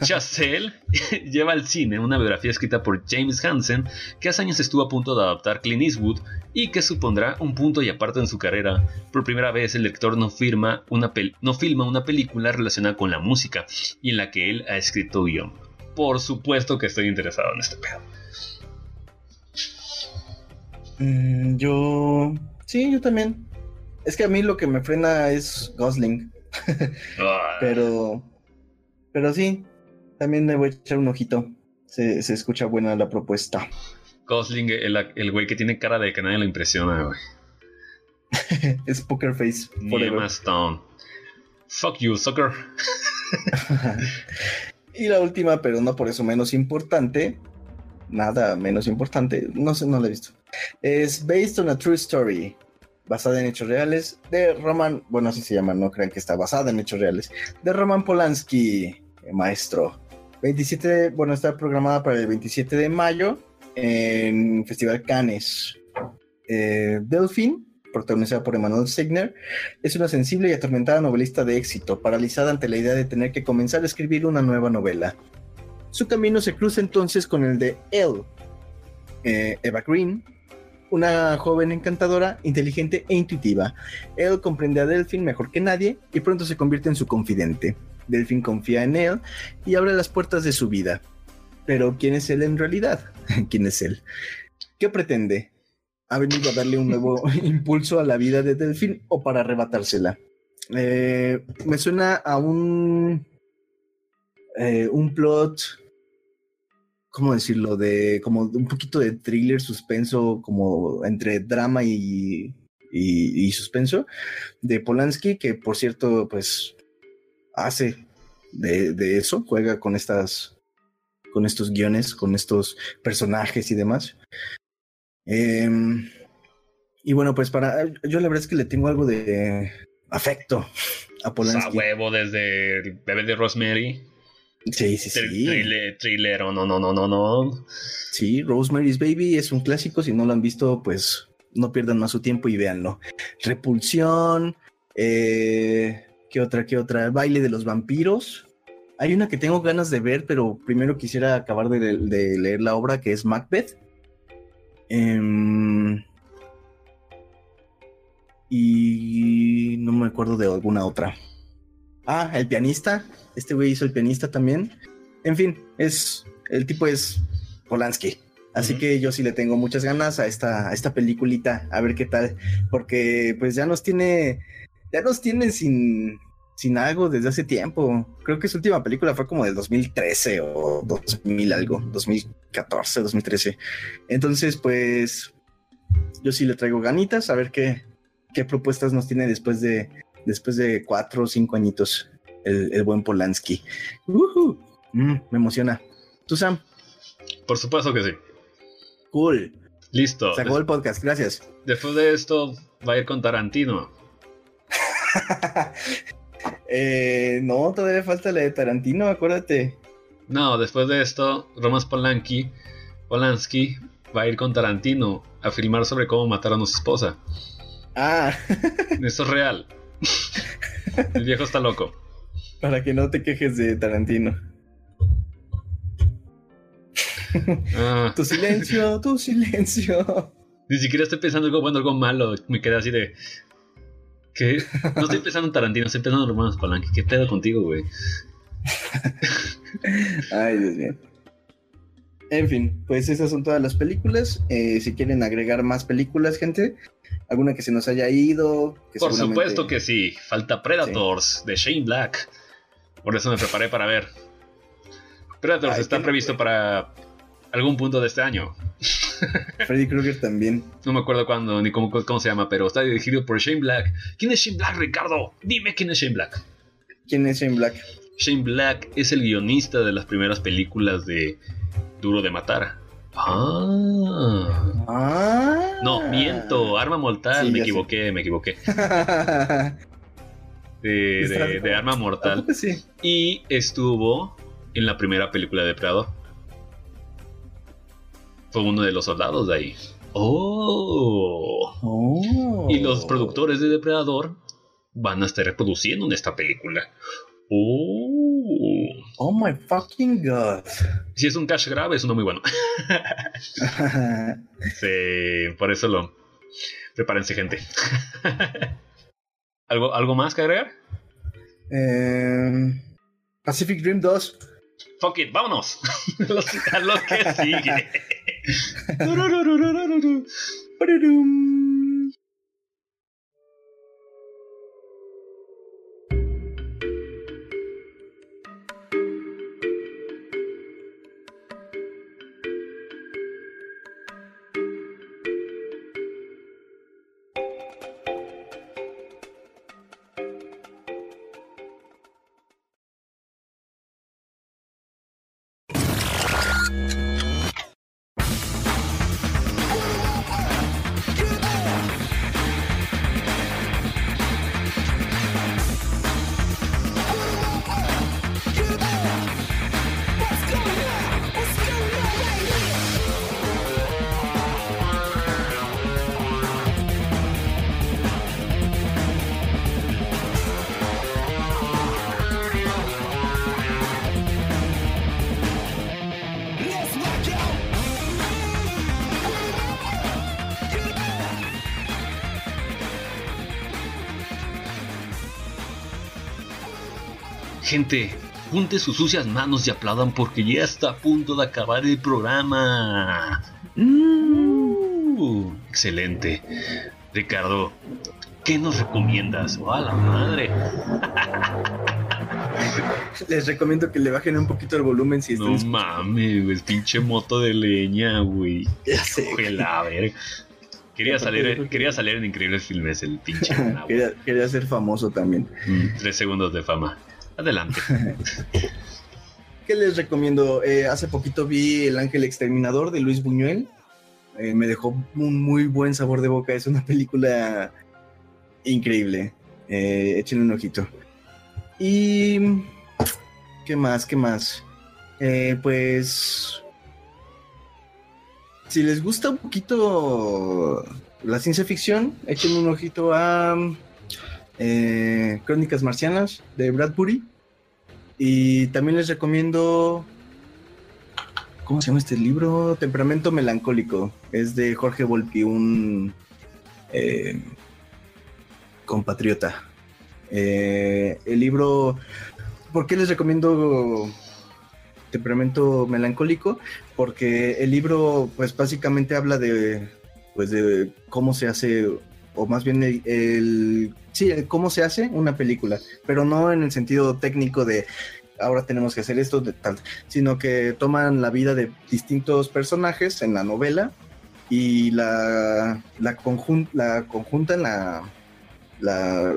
Speaker 1: Chazelle lleva al cine una biografía escrita por James Hansen que hace años estuvo a punto de adaptar Clint Eastwood y que supondrá un punto y aparte en su carrera. Por primera vez el lector no, firma una pel- no filma una película relacionada con la música y en la que él ha escrito guion. Por supuesto que estoy interesado en este pedo.
Speaker 2: Mm, yo. Sí, yo también. Es que a mí lo que me frena es Gosling. Pero. Pero sí. También me voy a echar un ojito. Se, se escucha buena la propuesta.
Speaker 1: Gosling, el, güey que tiene cara de que nadie lo impresiona, güey.
Speaker 2: es Poker Face. Forever.
Speaker 1: Stone. Fuck you, sucker.
Speaker 2: y la última, pero no por eso menos importante. Nada menos importante. No sé, no la he visto. Es Based on a True Story. Basada en hechos reales. De Roman. Bueno, así se llama. No crean que está basada en hechos reales. De Roman Polanski. eh, Maestro. 27. de- bueno, está programada para el 27 de mayo. En Festival Cannes. Eh, Delphine protagonizada por Emmanuel Signer, es una sensible y atormentada novelista de éxito, paralizada ante la idea de tener que comenzar a escribir una nueva novela. Su camino se cruza entonces con el de Elle, eh, Eva Green, una joven encantadora, inteligente e intuitiva. Elle comprende a Delphine mejor que nadie y pronto se convierte en su confidente. Delphine confía en él y abre las puertas de su vida. Pero ¿quién es él en realidad? ¿Quién es él? ¿Qué pretende? ¿Ha venido a darle un nuevo impulso a la vida de Delphine o para arrebatársela? Eh, me suena a un eh, un plot ¿cómo decirlo? de como un poquito de thriller suspenso como entre drama y, y, y suspenso de Polanski que por cierto pues hace de, de eso juega con estas con estos guiones con estos personajes y demás Em, y bueno, pues para. Yo la verdad es que le tengo algo de afecto a
Speaker 1: Pues a
Speaker 2: Polanski.
Speaker 1: huevo desde el bebé de Rosemary.
Speaker 2: Sí, sí, sí.
Speaker 1: thriller- thrillero, no, no, no, no, no.
Speaker 2: Sí, Rosemary's Baby es un clásico. Si no lo han visto, pues no pierdan más su tiempo y véanlo. Repulsión. Eh, ¿Qué otra? ¿Qué otra? Baile de los vampiros. Hay una que tengo ganas de ver, pero primero quisiera acabar de, de leer la obra que es Macbeth. Em, y no me acuerdo de alguna otra. Ah, el pianista. Este güey hizo el pianista también. En fin, es. El tipo es Polanski. Así que yo sí le tengo muchas ganas a esta, a esta peliculita, a ver qué tal. Porque pues ya nos tiene. Ya nos tiene sin. Sin algo desde hace tiempo. Creo que su última película fue como del 2013 o 2000 algo. 2014, 2013. Entonces, pues. Yo sí le traigo ganitas a ver qué, qué propuestas nos tiene después de. Después de cuatro o cinco añitos. El, el buen Polanski. Mm, me emociona. ¿Tú, Sam?
Speaker 1: Por supuesto que sí.
Speaker 2: Cool.
Speaker 1: Listo.
Speaker 2: Se acabó el podcast, gracias.
Speaker 1: Después de esto va a ir con Tarantino.
Speaker 2: eh, no, todavía falta la de Tarantino, acuérdate.
Speaker 1: No, después de esto, Romas Polanski, Polanski va a ir con Tarantino a filmar sobre cómo mataron a su esposa.
Speaker 2: Ah,
Speaker 1: Esto es real. El viejo está loco.
Speaker 2: Para que no te quejes de Tarantino.
Speaker 1: Ah,
Speaker 2: Tu silencio, tu silencio.
Speaker 1: ni siquiera estoy pensando algo bueno, algo malo. Me quedé así de. ¿Qué? No estoy pensando en Tarantino, estoy pensando en Romanos Polanski. ¿Qué pedo contigo, güey?
Speaker 2: Ay, Dios mío. En fin, pues esas son todas las películas. Eh, si quieren agregar más películas, gente, alguna que se nos haya ido. Que
Speaker 1: Por
Speaker 2: seguramente-
Speaker 1: supuesto que sí. Falta Predators de Shane Black. Por eso me preparé para ver. Predators
Speaker 2: Ay,
Speaker 1: está previsto para algún punto de este año.
Speaker 2: Freddy Krueger también.
Speaker 1: No me acuerdo cuándo ni cómo, cómo se llama, pero está dirigido por Shane Black. ¿Quién es Shane Black, Ricardo? Dime quién es Shane Black.
Speaker 2: ¿Quién es Shane Black?
Speaker 1: Shane Black es el guionista de las primeras películas de Duro de Matar. Ah.
Speaker 2: Ah.
Speaker 1: No, miento, Arma Mortal,
Speaker 2: Sí,
Speaker 1: me equivoqué, me equivoqué.
Speaker 2: ¿A
Speaker 1: De, de- de Arma Mortal.
Speaker 2: sí?
Speaker 1: Y estuvo en la primera película de Prado. Fue uno de los soldados de ahí. ¡Oh!
Speaker 2: Oh.
Speaker 1: Y los productores de Depredador van a estar reproduciendo en esta película. Oh.
Speaker 2: Oh my fucking god.
Speaker 1: Si es un cash grave, es uno muy bueno. sí, por eso lo. Prepárense, gente. ¿Algo, ¿Algo más que agregar?
Speaker 2: Eh, Pacific Dream 2.
Speaker 1: Fuck it, vámonos. Los- a lo que sigue. Gente, junte sus sucias manos y aplaudan porque ya está a punto de acabar el programa. Uh, excelente. Ricardo, ¿qué nos recomiendas? ¡Oh, a la madre!
Speaker 2: Les recomiendo que le bajen un poquito el volumen si están
Speaker 1: No mames, güey, pinche moto de leña, güey.
Speaker 2: Ya sé.
Speaker 1: A ver. Quería salir, quería salir en increíbles filmes, el pinche.
Speaker 2: quería ser famoso también.
Speaker 1: Mm, Tres segundos de fama. Adelante.
Speaker 2: ¿Qué les recomiendo? Eh, hace poquito vi El Ángel Exterminador de Luis Buñuel. Eh, me dejó un muy buen sabor de boca. Es una película increíble. Eh, échenle un ojito. Y... ¿Qué más? ¿Qué más? Eh, pues... Si les gusta un poquito la ciencia ficción, échenle un ojito a eh, Crónicas Marcianas de Bradbury. Y también les recomiendo. ¿Cómo se llama este libro? Temperamento Melancólico. Es de Jorge Volpi, un eh, compatriota. Eh, el libro. ¿Por qué les recomiendo Temperamento Melancólico? Porque el libro, pues básicamente habla de, pues de cómo se hace, o más bien el, sí, cómo se hace una película, pero no en el sentido técnico de ahora tenemos que hacer esto, tal, sino que toman la vida de distintos personajes en la novela y la, la, conjun- la conjuntan, la, la,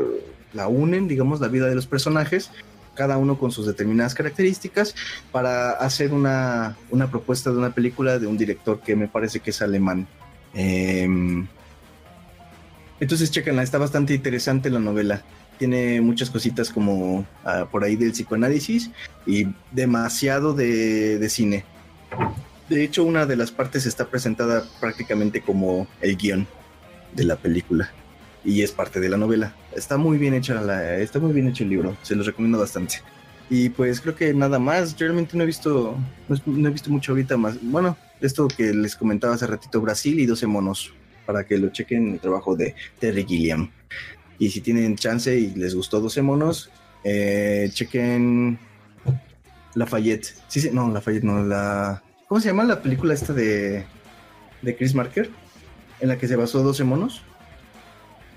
Speaker 2: la unen, digamos, la vida de los personajes, cada uno con sus determinadas características, para hacer una, una propuesta de una película de un director que me parece que es alemán. Em, entonces, chéquenla, está bastante interesante la novela. Tiene muchas cositas como ah, por ahí del psicoanálisis y demasiado de, de cine. De hecho, una de las partes está presentada prácticamente como el guion de la película y es parte de la novela. Está muy bien hecha la, está muy bien hecho el libro, se los recomiendo bastante. Y pues creo que nada más, realmente no he visto, no, no he visto mucho ahorita más. Bueno, esto que les comentaba hace ratito, Brasil y 12 monos, para que lo chequen el trabajo de Terry Gilliam. Y si tienen chance y les gustó 12 monos, eh, chequen Lafayette. Sí, sí, no, Lafayette no, la... ¿Cómo se llama la película esta de, de Chris Marker? En la que se basó 12 monos.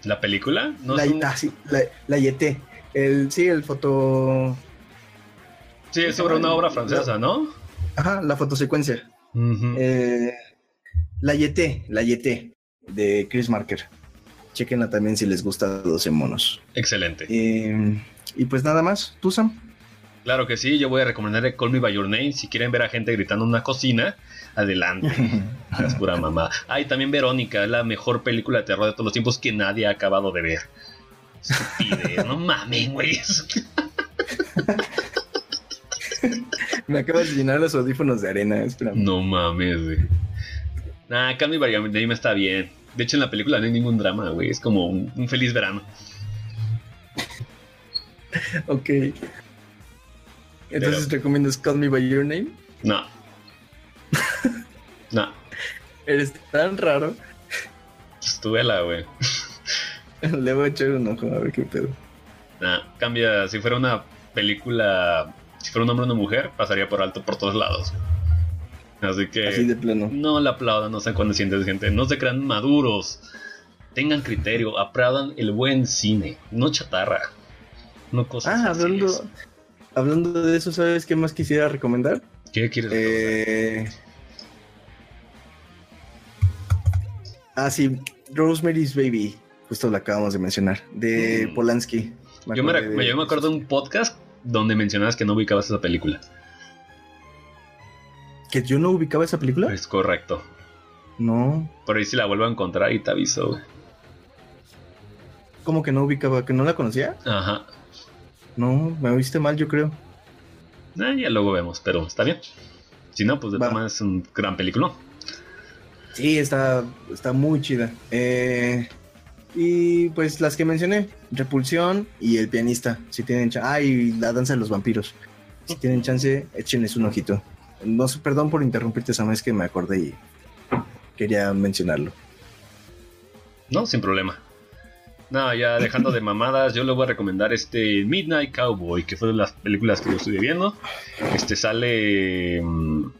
Speaker 1: ¿La película? No
Speaker 2: la,
Speaker 1: un-
Speaker 2: ah, sí, la, la Yeté. El, sí, el foto...
Speaker 1: Sí, es sobre una obra francesa, ¿no?
Speaker 2: Ajá, la fotosecuencia. Eh, la Yeté, la Yeté de Chris Marker. Chequenla también si les gusta 12 monos.
Speaker 1: Excelente.
Speaker 2: Eh, y pues nada más, ¿tú Sam?
Speaker 1: Claro que sí, yo voy a recomendar Call Me By Your Name. Si quieren ver a gente gritando en una cocina, adelante. Es pura mamá. Ah, y también Verónica, la mejor película de terror de todos los tiempos que nadie ha acabado de ver. Estupidez, no mames, güey.
Speaker 2: Me acabas de llenar los audífonos de arena, espérame.
Speaker 1: No mames, güey. Nah, Call Me By Your Name está bien. De hecho, en la película no hay ningún drama, güey. Es como un, un feliz verano.
Speaker 2: Ok. Entonces, ¿recomiendas Call Me By Your Name?
Speaker 1: No. no.
Speaker 2: Eres tan raro.
Speaker 1: Estuve la, güey.
Speaker 2: Le voy a echar un ojo a ver qué pedo.
Speaker 1: Nah, cambia. Si fuera una película. Si fuera un hombre o una mujer, pasaría por alto por todos lados. Así que.
Speaker 2: Así de plano.
Speaker 1: No la aplaudan, no sean condescientes, gente. No se crean maduros. Tengan criterio, aplaudan el buen cine, no chatarra. No cosas
Speaker 2: Ah, hablando,
Speaker 1: fáciles.
Speaker 2: hablando de eso, ¿sabes qué más quisiera recomendar?
Speaker 1: ¿Qué quieres
Speaker 2: Eh... Ah, sí, Rosemary's Baby. Justo la acabamos de mencionar. De
Speaker 1: Mm.
Speaker 2: Polanski.
Speaker 1: Yo me,
Speaker 2: acordé
Speaker 1: re-
Speaker 2: de-
Speaker 1: yo me acuerdo de un podcast donde mencionabas que no ubicabas esa película.
Speaker 2: ¿Que yo no ubicaba esa película?
Speaker 1: Es correcto.
Speaker 2: No.
Speaker 1: Por ahí si la vuelvo a encontrar y te aviso, güey.
Speaker 2: ¿Cómo que no ubicaba? ¿Que no la conocía?
Speaker 1: Ajá.
Speaker 2: No, me oíste mal, yo creo.
Speaker 1: Ah, ya luego vemos, pero está bien. Si no, pues de todas maneras es un gran película.
Speaker 2: Sí, está, está muy chida. Eh, y pues las que mencioné, Repulsión y El pianista, si tienen chance. Ah, y La danza de los vampiros. Si tienen chance, échenles un ojito. No sé, perdón por interrumpirte, Sam, es que me acordé y quería mencionarlo.
Speaker 1: No, sin problema. No, ya dejando de mamadas, yo le voy a recomendar este Midnight Cowboy, que fue de las películas que yo estuve viendo. Este sale mm,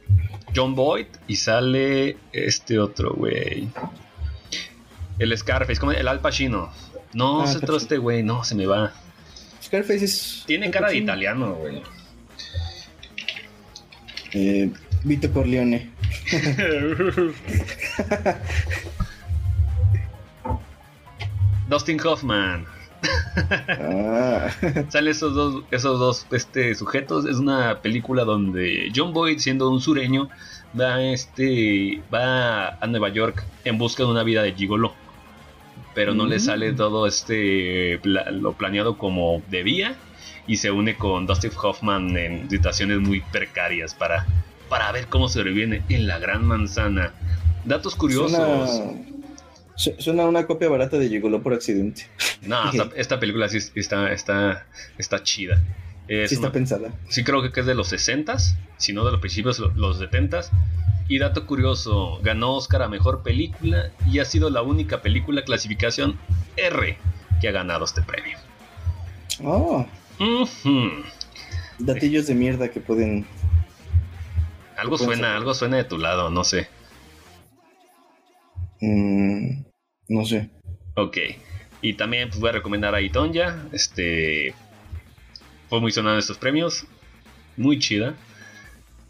Speaker 1: John Boyd y sale este otro güey. El Scarface, como el Al Pacino. No,
Speaker 2: Ah, Pacino.
Speaker 1: este güey, no, se me va.
Speaker 2: Scarface es.
Speaker 1: Tiene cara de italiano, güey.
Speaker 2: Eh, Vito Corleone.
Speaker 1: Dustin Hoffman.
Speaker 2: Ah,
Speaker 1: Salen esos dos, esos dos este, sujetos. Es una película donde John Boyd, siendo un sureño, va, este, va a Nueva York en busca de una vida de gigolo. Pero no le
Speaker 2: Mm.
Speaker 1: sale todo este pla- lo planeado como debía. Y se une con Dustin Hoffman en situaciones muy precarias para, para ver cómo sobrevive en la gran manzana. Datos curiosos.
Speaker 2: suena, su- suena una copia barata de Gigolo por accidente.
Speaker 1: No, esta, esta película sí está, está, está chida. Es
Speaker 2: sí está
Speaker 1: una-
Speaker 2: pensada.
Speaker 1: Sí creo que es de los 60s, si no de los principios, lo- los 70s. Y dato curioso, ganó Oscar a Mejor Película y ha sido la única película clasificación R que ha ganado este premio.
Speaker 2: Oh, Datillos de mierda que pueden.
Speaker 1: Algo suena,
Speaker 2: ser.
Speaker 1: algo suena de tu lado, no sé.
Speaker 2: mm, no sé.
Speaker 1: Ok. Y también pues, voy a recomendar a Itonya. Este. Fue muy sonado estos premios. Muy chida.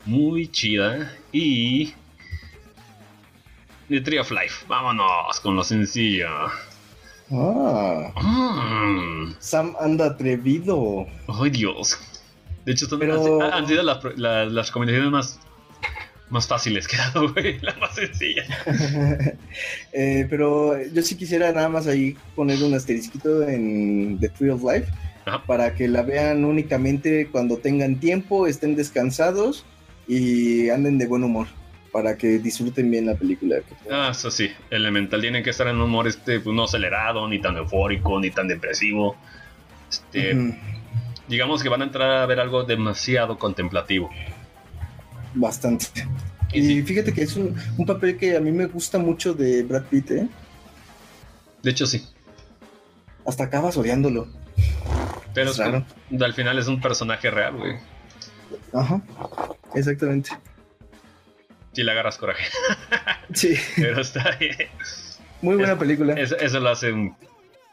Speaker 1: Muy chida. Y. The Tree of Life. Vámonos con lo sencillo.
Speaker 2: Ah,
Speaker 1: Mm.
Speaker 2: Sam anda atrevido.
Speaker 1: Ay, Dios. De hecho,
Speaker 2: Pero-
Speaker 1: han, sido las, la- las recomendaciones más, más fáciles que he dado, güey. La más sencilla.
Speaker 2: Eh, pero yo sí quisiera nada más ahí poner un asterisquito en The Tree of Life
Speaker 1: Ajá.
Speaker 2: para que la vean únicamente cuando tengan tiempo, estén descansados y anden de buen humor para que disfruten bien la película.
Speaker 1: Ah, eso sí. Elemental. Tienen que estar en un humor este, pues, no acelerado, ni tan eufórico, ni tan depresivo. Este, digamos que van a entrar a ver algo demasiado contemplativo.
Speaker 2: Bastante.
Speaker 1: Y sí,
Speaker 2: fíjate que es un, un papel que a mí me gusta mucho de Brad Pitt, ¿eh?
Speaker 1: de hecho sí.
Speaker 2: Hasta acabas odiándolo.
Speaker 1: Pero
Speaker 2: Es
Speaker 1: es al final es un personaje real, güey.
Speaker 2: Ajá, exactamente.
Speaker 1: Si le agarras coraje.
Speaker 2: Sí,
Speaker 1: Pero está bien.
Speaker 2: muy buena
Speaker 1: Es-
Speaker 2: película.
Speaker 1: Eso, eso lo hace un,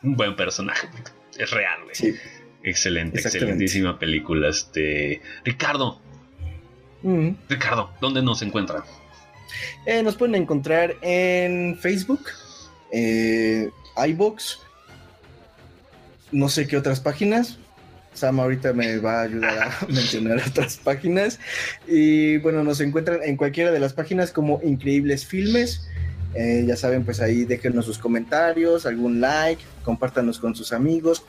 Speaker 1: un buen personaje. Es real, güey.
Speaker 2: Sí.
Speaker 1: Excelente, excelentísima película. Este. Ricardo,
Speaker 2: Ujú.
Speaker 1: Ricardo, ¿dónde nos encuentran?
Speaker 2: Eh, nos pueden encontrar en Facebook, eh, iBox, no sé qué otras páginas. Sam ahorita me va a ayudar a mencionar otras páginas. Y bueno, nos encuentran en cualquiera de las páginas como Increíbles Filmes. Eh, ya saben, pues ahí déjenos sus comentarios, algún like, compártanos con sus amigos.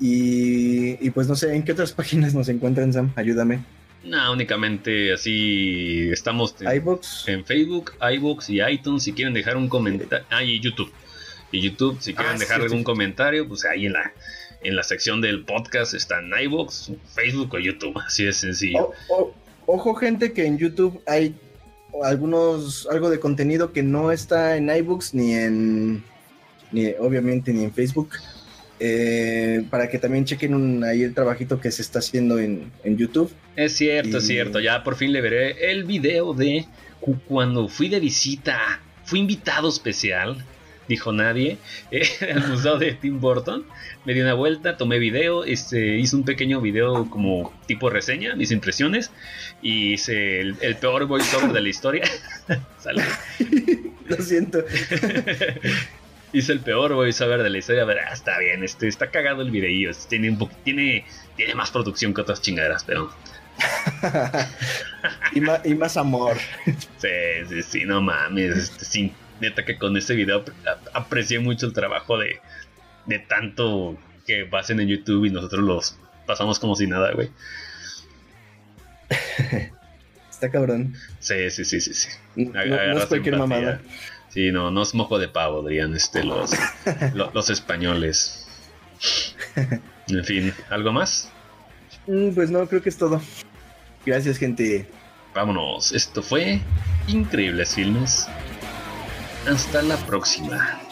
Speaker 2: Y, y pues no sé, ¿en qué otras páginas nos encuentran, Sam? Ayúdame.
Speaker 1: No, únicamente así estamos en, en Facebook, iBox y iTunes. Si quieren dejar un comentario. Ah, y YouTube. Y YouTube, si quieren
Speaker 2: Ah,
Speaker 1: dejar
Speaker 2: sí,
Speaker 1: algún
Speaker 2: sí.
Speaker 1: comentario, pues ahí en la, en la sección del podcast están iBox, Facebook o YouTube. Así de sencillo.
Speaker 2: O- o- ojo, gente, que en YouTube hay algunos, algo de contenido que no está en iBooks ni en, ni obviamente ni en Facebook. Eh, para que también chequen un- ahí el trabajito que se está haciendo en, en YouTube.
Speaker 1: Es cierto, es cierto. Ya por fin le veré el video de cu- cuando fui de visita. Fui invitado especial, dijo nadie, eh, al museo de Tim Burton. Me di una vuelta, tomé video, este, hice un pequeño video como tipo reseña, mis impresiones. Y hice el, el peor voiceover de la historia. Sale.
Speaker 2: Lo siento.
Speaker 1: hice el peor voiceover de la historia. Pero, ah, está bien, este, está cagado el videillo. este, Tiene, un tiene, tiene más producción que otras chingaderas, pero
Speaker 2: y, ma- y más amor.
Speaker 1: Sí, sí, sí, no mames. Este, sí, neta que con este video ap- aprecié mucho el trabajo de, de tanto que pasen en YouTube y nosotros los pasamos como si nada, güey.
Speaker 2: Está cabrón.
Speaker 1: Sí, sí, sí, sí, sí.
Speaker 2: No, no
Speaker 1: Agarras
Speaker 2: es cualquier
Speaker 1: empatía.
Speaker 2: mamada.
Speaker 1: Sí, no, no es mojo de pavo, dirían este, los, lo- los españoles. En fin, ¿algo más?
Speaker 2: Mm, Pues no, creo que es todo. Gracias, gente.
Speaker 1: Vámonos. Esto fue Increíbles Filmes. Hasta la próxima.